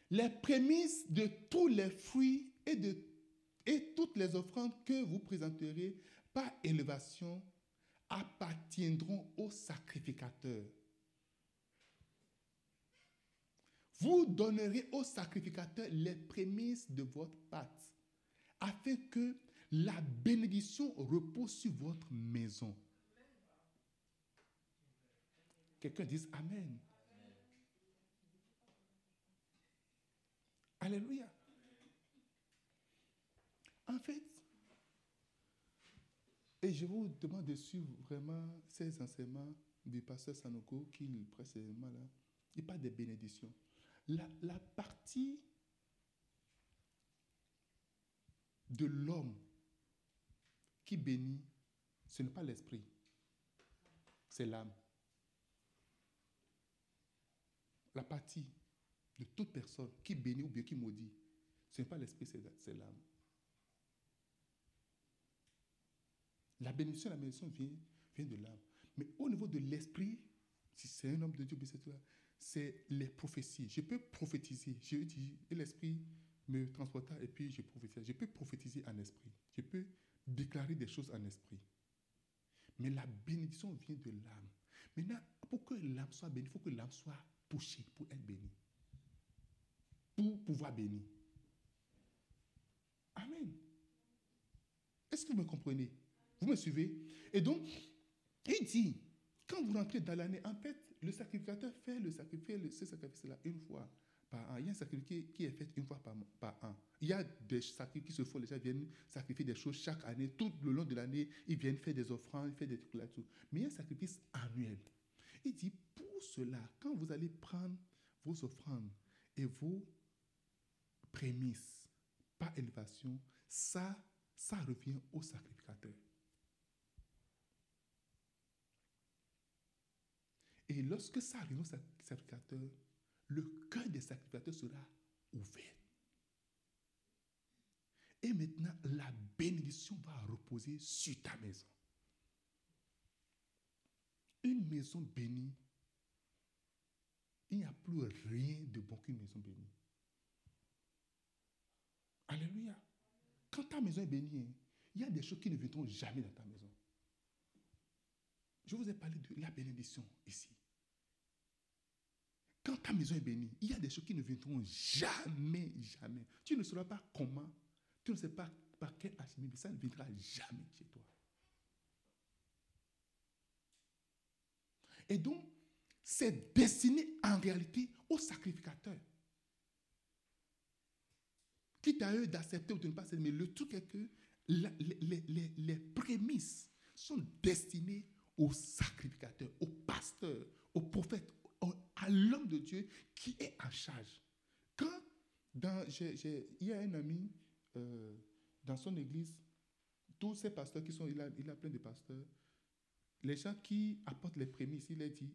Les prémices de tous les fruits et de et toutes les offrandes que vous présenterez par élévation appartiendront aux sacrificateurs. Vous donnerez aux sacrificateurs les prémices de votre pâte, afin que la bénédiction repose sur votre maison. Quelqu'un dise Amen. Alléluia. En fait, et je vous demande de suivre vraiment ces enseignements du pasteur Sanoko qui précédemment là. Il parle des bénédictions. La, la partie de l'homme qui bénit, ce n'est pas l'esprit, c'est l'âme. La partie de toute personne qui bénit ou bien qui maudit, ce n'est pas l'esprit, c'est l'âme. La bénédiction, la bénédiction vient, vient de l'âme. Mais au niveau de l'esprit, si c'est un homme de Dieu, c'est les prophéties. Je peux prophétiser. Et l'esprit me transporta et puis je prophétise. Je peux prophétiser en esprit. Je peux déclarer des choses en esprit. Mais la bénédiction vient de l'âme. Maintenant, pour que l'âme soit bénie, il faut que l'âme soit touchée pour être bénie. Pour pouvoir bénir. Amen. Est-ce que vous me comprenez? Vous me suivez? Et donc, il dit, quand vous rentrez dans l'année, en fait, le sacrificateur fait le sacrifice, ce sacrifice-là une fois par an. Il y a un sacrifice qui est fait une fois par, par an. Il y a des sacrifices qui se font, les gens viennent sacrifier des choses chaque année. Tout le long de l'année, ils viennent faire des offrandes, faire des trucs là-dessus. Mais il y a un sacrifice annuel. Il dit, pour cela, quand vous allez prendre vos offrandes et vos prémices par élévation, ça, ça revient au sacrificateur. Et lorsque ça arrive au sacrificateur, le cœur des sacrificateurs sera ouvert. Et maintenant, la bénédiction va reposer sur ta maison. Une maison bénie, il n'y a plus rien de bon qu'une maison bénie. Alléluia. Quand ta maison est bénie, hein, il y a des choses qui ne viendront jamais dans ta maison. Je vous ai parlé de la bénédiction ici. Quand ta maison est bénie, il y a des choses qui ne viendront jamais, jamais. Tu ne sauras pas comment, tu ne sais pas par quel mais ça ne viendra jamais chez toi. Et donc, c'est destiné en réalité aux sacrificateurs. Quitte à eux d'accepter ou de ne pas accepter, mais le truc est que les, les prémices sont destinées aux sacrificateurs, aux pasteurs, aux prophètes, à l'homme de Dieu qui est en charge. Quand dans, il y a un ami euh, dans son église, tous ces pasteurs qui sont, il a, il a plein de pasteurs, les gens qui apportent les prémices, il a dit,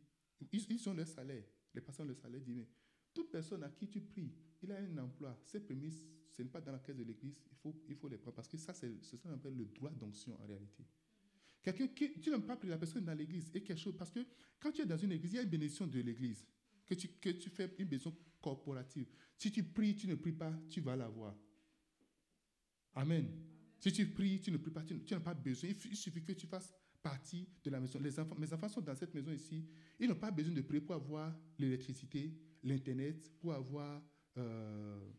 ils, ils ont leur salaire. Les pasteurs ont leur salaire, dit, mais toute personne à qui tu pries, il a un emploi. Ces prémices, ce n'est pas dans la caisse de l'église, il faut, il faut les prendre. Parce que ça, c'est ce qu'on appelle le droit d'onction en réalité. Quelqu'un qui, tu n'aimes pas prier la personne dans l'église et quelque chose, parce que quand tu es dans une église, il y a une bénédiction de l'église, que tu, que tu fais une bénédiction corporative. Si tu pries, tu ne pries pas, tu vas l'avoir. Amen. Si tu pries, tu ne pries pas, tu, n'as pas besoin. Il, suffit que tu fasses partie de la maison. Les enfants, mes enfants sont dans cette maison ici. Ils n'ont pas besoin de prier pour avoir l'électricité, l'Internet, pour avoir... Euh,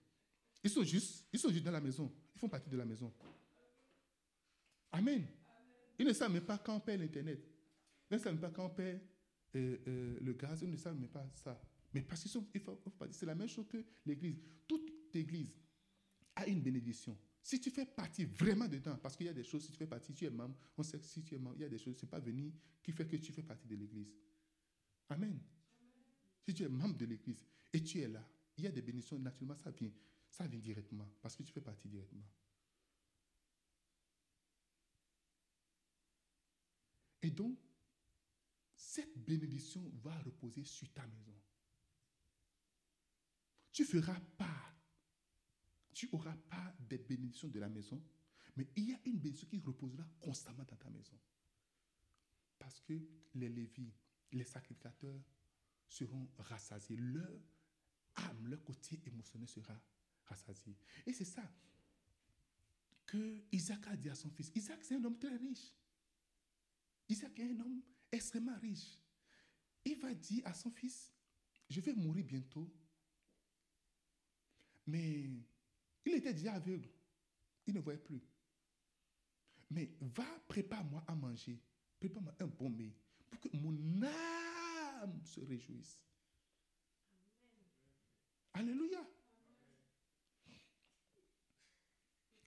ils, sont juste, ils sont juste dans la maison. Ils font partie de la maison. Amen. Ils ne savent même pas quand on paie l'Internet. Ils ne savent même pas quand on paie euh, euh, le gaz. Ils ne savent même pas ça. Mais parce qu'ils sont, c'est la même chose que l'Église. Toute Église a une bénédiction. Si tu fais partie vraiment dedans, parce qu'il y a des choses, si tu fais partie, tu es membre, on sait que si tu es membre, il y a des choses, ce n'est pas venir qui fait que tu fais partie de l'Église. Amen. Si tu es membre de l'Église et tu es là, il y a des bénédictions, naturellement, ça vient, ça vient directement, parce que tu fais partie directement. Et donc, cette bénédiction va reposer sur ta maison. Tu feras pas, tu auras pas des bénédictions de la maison, mais il y a une bénédiction qui reposera constamment dans ta maison. Parce que les Lévis, les sacrificateurs seront rassasiés. Leur âme, leur côté émotionnel sera rassasié. Et c'est ça que Isaac a dit à son fils. Isaac, c'est un homme très riche. Isaac est un homme extrêmement riche. Il va dire à son fils, je vais mourir bientôt. Mais il était déjà aveugle. Il ne voyait plus. Mais va, prépare-moi à manger. Prépare-moi un bon mets pour que mon âme se réjouisse. Alléluia.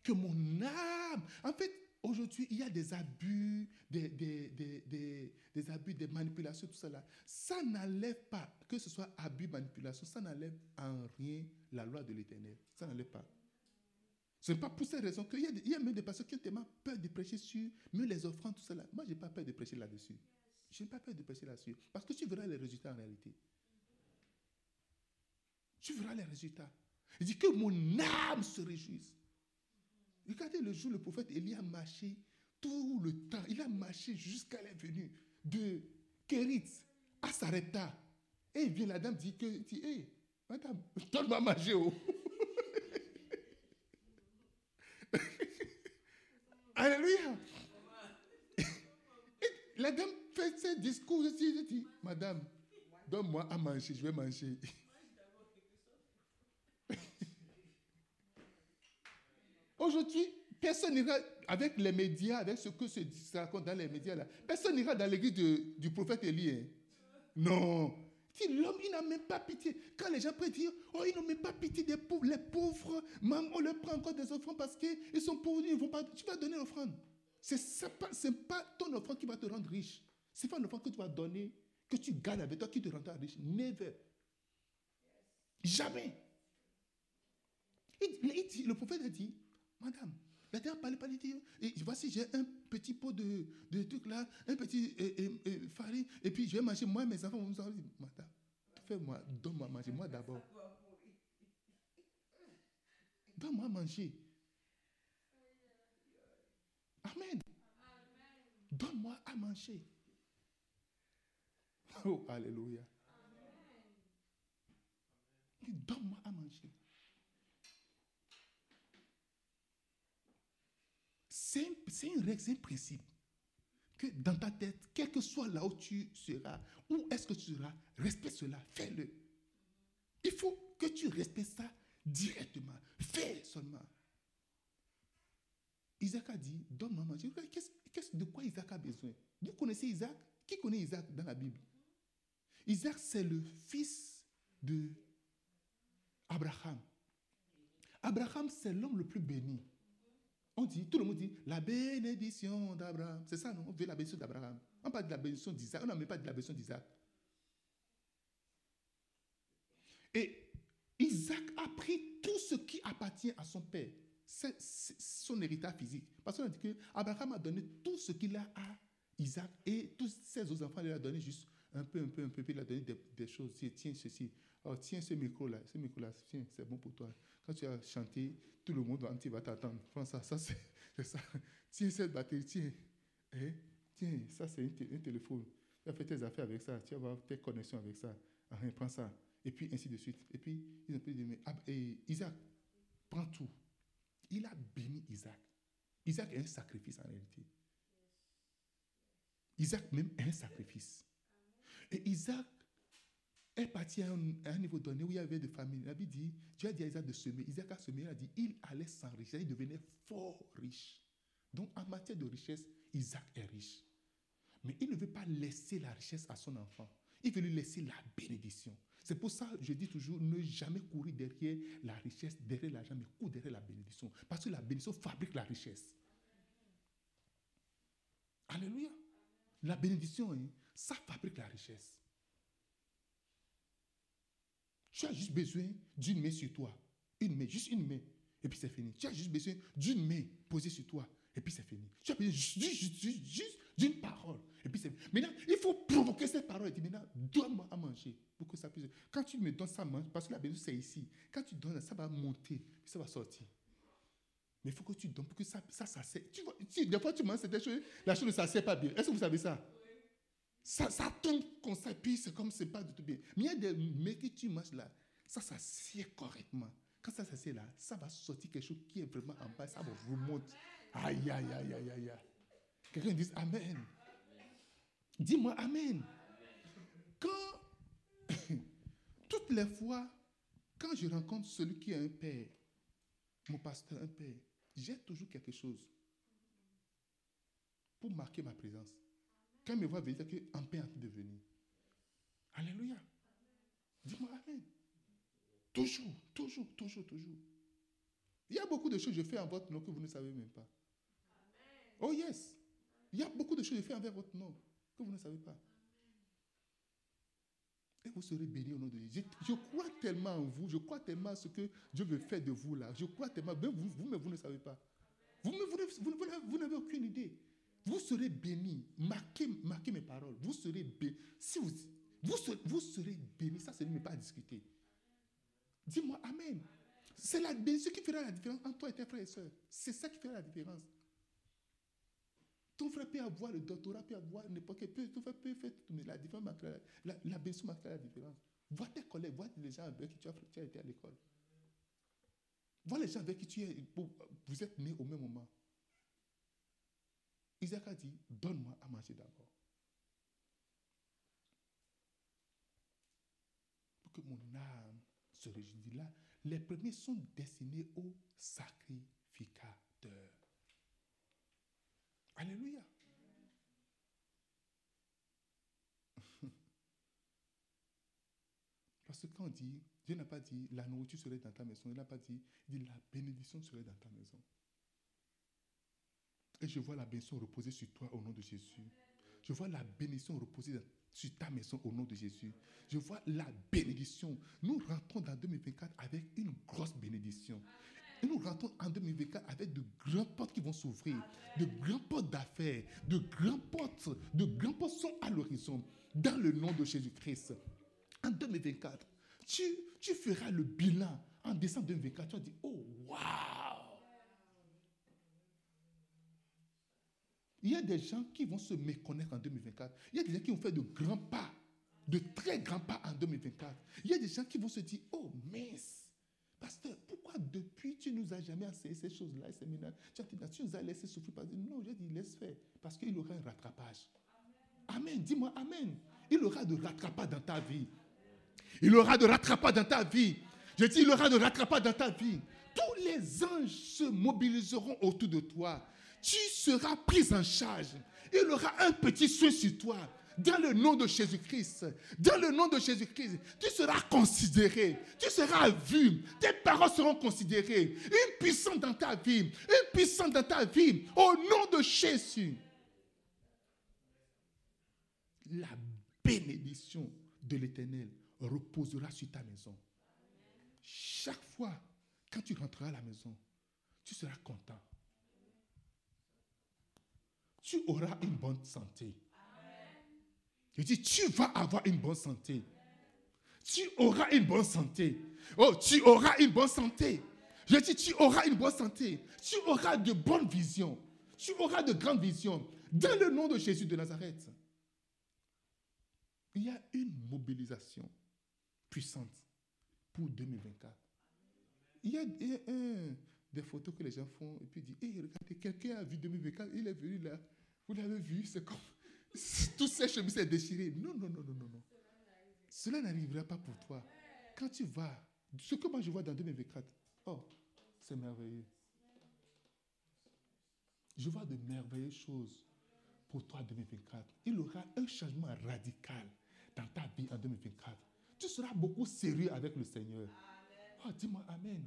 Que mon âme. En fait, aujourd'hui, il y a des abus, des, des, abus, des manipulations, tout ça Ça n'enlève pas, que ce soit abus, manipulation, ça n'enlève en rien la loi de l'éternel. Ça n'enlève pas. Ce n'est pas pour cette raison qu'il y, y a même des personnes qui ont tellement peur de prêcher sur même les offrandes, tout ça Moi, je n'ai pas peur de prêcher là-dessus. Je n'ai pas peur de prêcher là-dessus. Parce que tu verras les résultats en réalité. Tu verras les résultats. Il dit que mon âme se réjouisse. Regardez le jour, le prophète Élie a marché tout le temps. Il a marché jusqu'à la venue de Kérit à Sarepta. Et il vient, la dame dit que, dit, hé, madame, donne-moi manger. Oh. Alléluia. la dame fait ses discours. Je dis, madame, donne-moi à manger, je vais manger. Aujourd'hui, personne n'ira avec les médias, avec ce que se raconte dans les médias là. Personne n'ira dans l'église du prophète Élie. Hein. Non. L'homme, il n'a même pas pitié. Quand les gens peuvent dire, oh, ils n'ont même pas pitié des pauvres, les pauvres, même on leur prend encore des offrandes parce qu'ils sont pauvres, ils vont pas, tu vas donner l'offrande. Ce n'est pas, ton offrande qui va te rendre riche. Ce n'est pas une offrande que tu vas donner, que tu gagnes avec toi, qui te rendra riche. Never. Jamais. le prophète a dit, Madame, la terre parle pas dit, et voici, j'ai un petit pot de, de trucs là, un petit farine, et puis je vais manger, moi, mes enfants vont me dire, Madame, fais-moi, donne-moi à manger, moi d'abord. Donne-moi à manger. Amen. Donne-moi à manger. Oh, Alléluia. Donne-moi à manger. C'est une règle, c'est un principe. Que dans ta tête, quel que soit là où tu seras, où est-ce que tu seras, respecte cela, fais-le. Il faut que tu respectes ça directement. Fais seulement. Isaac a dit, donne-moi manger. de quoi Isaac a besoin? Vous connaissez Isaac? Qui connaît Isaac dans la Bible? Isaac, c'est le fils de Abraham. Abraham, c'est l'homme le plus béni. On dit, tout le monde dit, la bénédiction d'Abraham. C'est ça, non? On veut la bénédiction d'Abraham. On parle de la bénédiction d'Isaac. On n'en met pas de la bénédiction d'Isaac. Et Isaac a pris tout ce qui appartient à son père. Son héritage physique. Parce qu'on dit que Abraham a donné tout ce qu'il a à Isaac et tous ses autres enfants, il a donné juste un peu, un peu, un peu, puis il a donné des, choses. Tiens, ceci. Oh, tiens ce micro-là, ce micro-là, tiens, c'est bon pour toi. Quand tu as chanté, tout le monde entier va t'attendre. Prends ça, ça c'est ça. Tiens cette batterie, tiens. Eh, tiens, ça c'est un, téléphone. Tu as fait tes affaires avec ça, tu vas avoir tes connexions avec ça. Ah, prends ça. Et puis ainsi de suite. Et puis, ils ont dit, mais et Isaac, prends tout. Il a béni Isaac. Isaac est un sacrifice en réalité. Isaac même est un sacrifice. Et Isaac est parti à un, niveau donné où il y avait des familles. La Bible dit, Dieu a dit à Isaac de semer. Isaac a semé, il a dit, il allait s'enrichir, il devenait fort riche. Donc en matière de richesse, Isaac est riche. Mais il ne veut pas laisser la richesse à son enfant. Il veut lui laisser la bénédiction. C'est pour ça que je dis toujours, ne jamais courir derrière la richesse, derrière l'argent, mais courir derrière la bénédiction. Parce que la bénédiction fabrique la richesse. Alléluia. La bénédiction, hein, ça fabrique la richesse. Tu as juste besoin d'une main sur toi. Une main, juste une main. Et puis c'est fini. Tu as juste besoin d'une main posée sur toi. Et puis c'est fini. Tu as besoin juste, juste, juste d'une parole. Et puis c'est Maintenant, il faut provoquer cette parole. Et dire maintenant, donne-moi à manger. Pour que ça puisse. Quand tu me donnes ça à manger, parce que la bénédiction c'est ici. Quand tu donnes, ça va monter. Puis ça va sortir. Mais il faut que tu donnes pour que ça, ça, ça Tu vois, des fois tu manges cette chose, la chose ne s'assied pas bien. Est-ce que vous savez ça? Ça, ça tombe comme ça, puis c'est comme c'est pas du tout bien. Mais il y a des mecs que tu manges là, ça s'assied correctement. Quand ça s'assied là, ça va sortir quelque chose qui est vraiment en bas, ça va remonter. Aïe, aïe, aïe, aïe, aïe. Quelqu'un dit Amen. Dis-moi Amen. Quand, toutes les fois, quand je rencontre celui qui a un père, mon pasteur, un père, j'ai toujours quelque chose pour marquer ma présence. Quand il me voit venir, qu'un père est en de venir. Alléluia. Dis-moi Amen. Toujours, toujours, toujours, toujours. Il y a beaucoup de choses que je fais en votre nom que vous ne savez même pas. Oh yes. Il y a beaucoup de choses que je fais envers votre nom que vous ne savez pas. Et vous serez bénis au nom de Jésus. Je, crois tellement en vous, je crois tellement à ce que Dieu veut faire de vous là. Je crois tellement, mais vous, vous, mais vous ne savez pas. Vous, vous, vous n'avez aucune idée. Vous serez bénis. Marquez, marquez mes paroles. Vous serez bénis. Si vous, vous, serez, vous serez. Ça, ce n'est pas à discuter. Dis-moi Amen. C'est la bénédiction qui fera la différence entre toi et tes frères et sœurs. C'est ça qui fera la différence. Ton frère peut avoir le doctorat, peut avoir n'importe quel, peut, ton frère peut faire tout, mais la différence la, la, bénédiction marquera la différence. Vois tes collègues, vois les gens avec qui tu as été à l'école. Vois les gens avec qui tu es, vous êtes nés au même moment. Isaac a dit, donne-moi à manger d'abord. Pour que mon âme se réjouisse. Là, les premiers sont destinés au sacrificateur. Alléluia. Parce que quand on dit, Dieu n'a pas dit la nourriture serait dans ta maison, il n'a pas dit, il dit la bénédiction serait dans ta maison. Et je vois la bénédiction reposer sur toi au nom de Jésus. Je vois la bénédiction reposer sur ta maison au nom de Jésus. Je vois la bénédiction. Nous rentrons dans 2024 avec une grosse bénédiction. Et nous rentrons en 2024 avec de grandes portes qui vont s'ouvrir, de grandes portes d'affaires, de grandes portes, de grandes portes sont à l'horizon, dans le nom de Jésus-Christ. En 2024, tu, tu feras le bilan. En décembre 2024, tu vas dire, oh, waouh! Il y a des gens qui vont se méconnaître en 2024. Il y a des gens qui vont faire de grands pas, de très grands pas en 2024. Il y a des gens qui vont se dire, oh mince, pasteur, pourquoi depuis tu nous as jamais enseigné ces choses-là, ces tu, tu nous as laissé souffrir. Non, j'ai dit, laisse faire, parce qu'il aura un rattrapage. Amen, dis-moi Amen. Il aura de rattrapage dans ta vie. Il aura de rattrapage dans ta vie. Je dis, il aura de rattrapage dans ta vie. Tous les anges se mobiliseront autour de toi tu seras pris en charge. Il aura un petit soin sur toi. Dans le nom de Jésus-Christ, dans le nom de Jésus-Christ, tu seras considéré, tu seras vu, tes paroles seront considérées. Une puissance dans ta vie, une puissance dans ta vie, au nom de Jésus. La bénédiction de l'Éternel reposera sur ta maison. Chaque fois, quand tu rentreras à la maison, tu seras content tu auras une bonne santé. Je dis, tu vas avoir une bonne santé. Tu auras une bonne santé. Oh, tu auras une bonne santé. Je dis, tu auras une bonne santé. Tu auras de bonnes visions. Tu auras de grandes visions. Dans le nom de Jésus de Nazareth. Il y a une mobilisation puissante pour 2024. Il y a, des photos que les gens font et puis disent, hé, regardez, quelqu'un a vu 2024, il est venu là. Vous l'avez vu, c'est comme toutes ces chemises sont déchirées. Non, non, non, non, non, non. Cela n'arrivera pas pour toi. Quand tu vas, ce que moi je vois dans 2024, oh, c'est merveilleux. Je vois de merveilleuses choses pour toi en 2024. Il y aura un changement radical dans ta vie en 2024. Tu seras beaucoup sérieux avec le Seigneur. Oh, dis-moi Amen.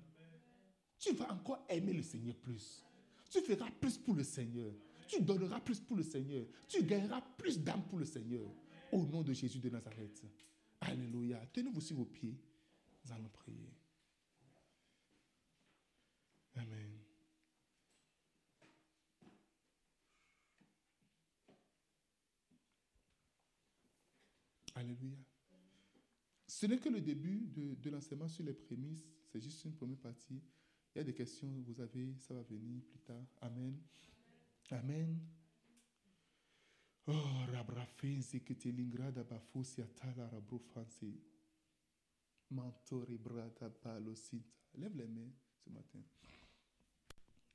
Tu vas encore aimer le Seigneur plus. Tu feras plus pour le Seigneur tu donneras plus pour le Seigneur. Tu gagneras plus d'âmes pour le Seigneur. Au nom de Jésus de Nazareth. Alléluia. Tenez-vous sur vos pieds. Nous allons prier. Amen. Alléluia. Ce n'est que le début de, de l'enseignement sur les prémices. C'est juste une première partie. Il y a des questions, vous avez, ça va venir plus tard. Amen. Amen. Oh, rabrafense que te lingrada bafosi atala rabrofanse. Mentore brada balosita. Lève les mains ce matin.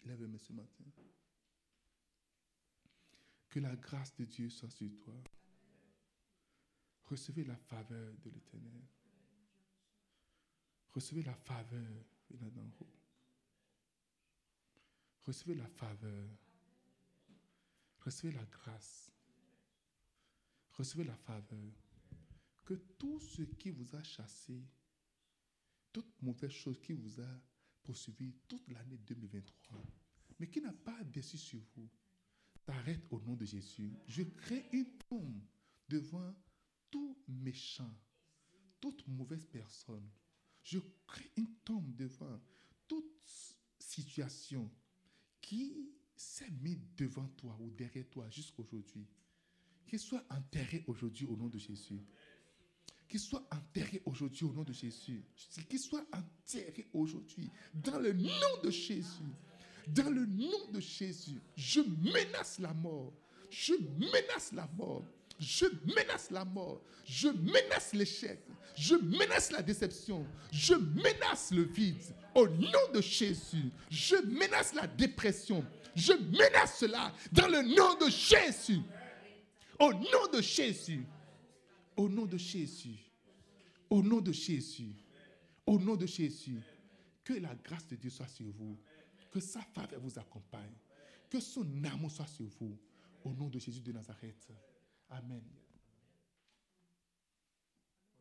Lève les mains ce matin. Que la grâce de Dieu soit sur toi. Recevez la faveur de l'éternel. Recevez la faveur. Recevez la faveur. Recevez la grâce. Recevez la faveur. Que tout ce qui vous a chassé, toute mauvaise chose qui vous a poursuivi toute l'année 2023, mais qui n'a pas déçu sur vous, t'arrête au nom de Jésus. Je crée une tombe devant tout méchant, toute mauvaise personne. Je crée une tombe devant toute situation qui s'est mise devant toi ou derrière toi jusqu'à aujourd'hui. Qu'il soit enterré aujourd'hui au nom de Jésus. Qu'il soit enterré aujourd'hui au nom de Jésus. Qu'il soit enterré aujourd'hui dans le nom de Jésus. Dans le nom de Jésus, je menace la mort. Je menace la mort. Je menace la mort. Je menace l'échec. Je menace la déception. Je menace le vide. Au nom de Jésus, je menace la dépression. Je menace cela dans le nom de Jésus. Au nom de Jésus. Au nom de Jésus. Au nom de Jésus. Au nom de Jésus. Que la grâce de Dieu soit sur vous. Que sa faveur vous accompagne. Que son amour soit sur vous. Au nom de Jésus de Nazareth. Amen.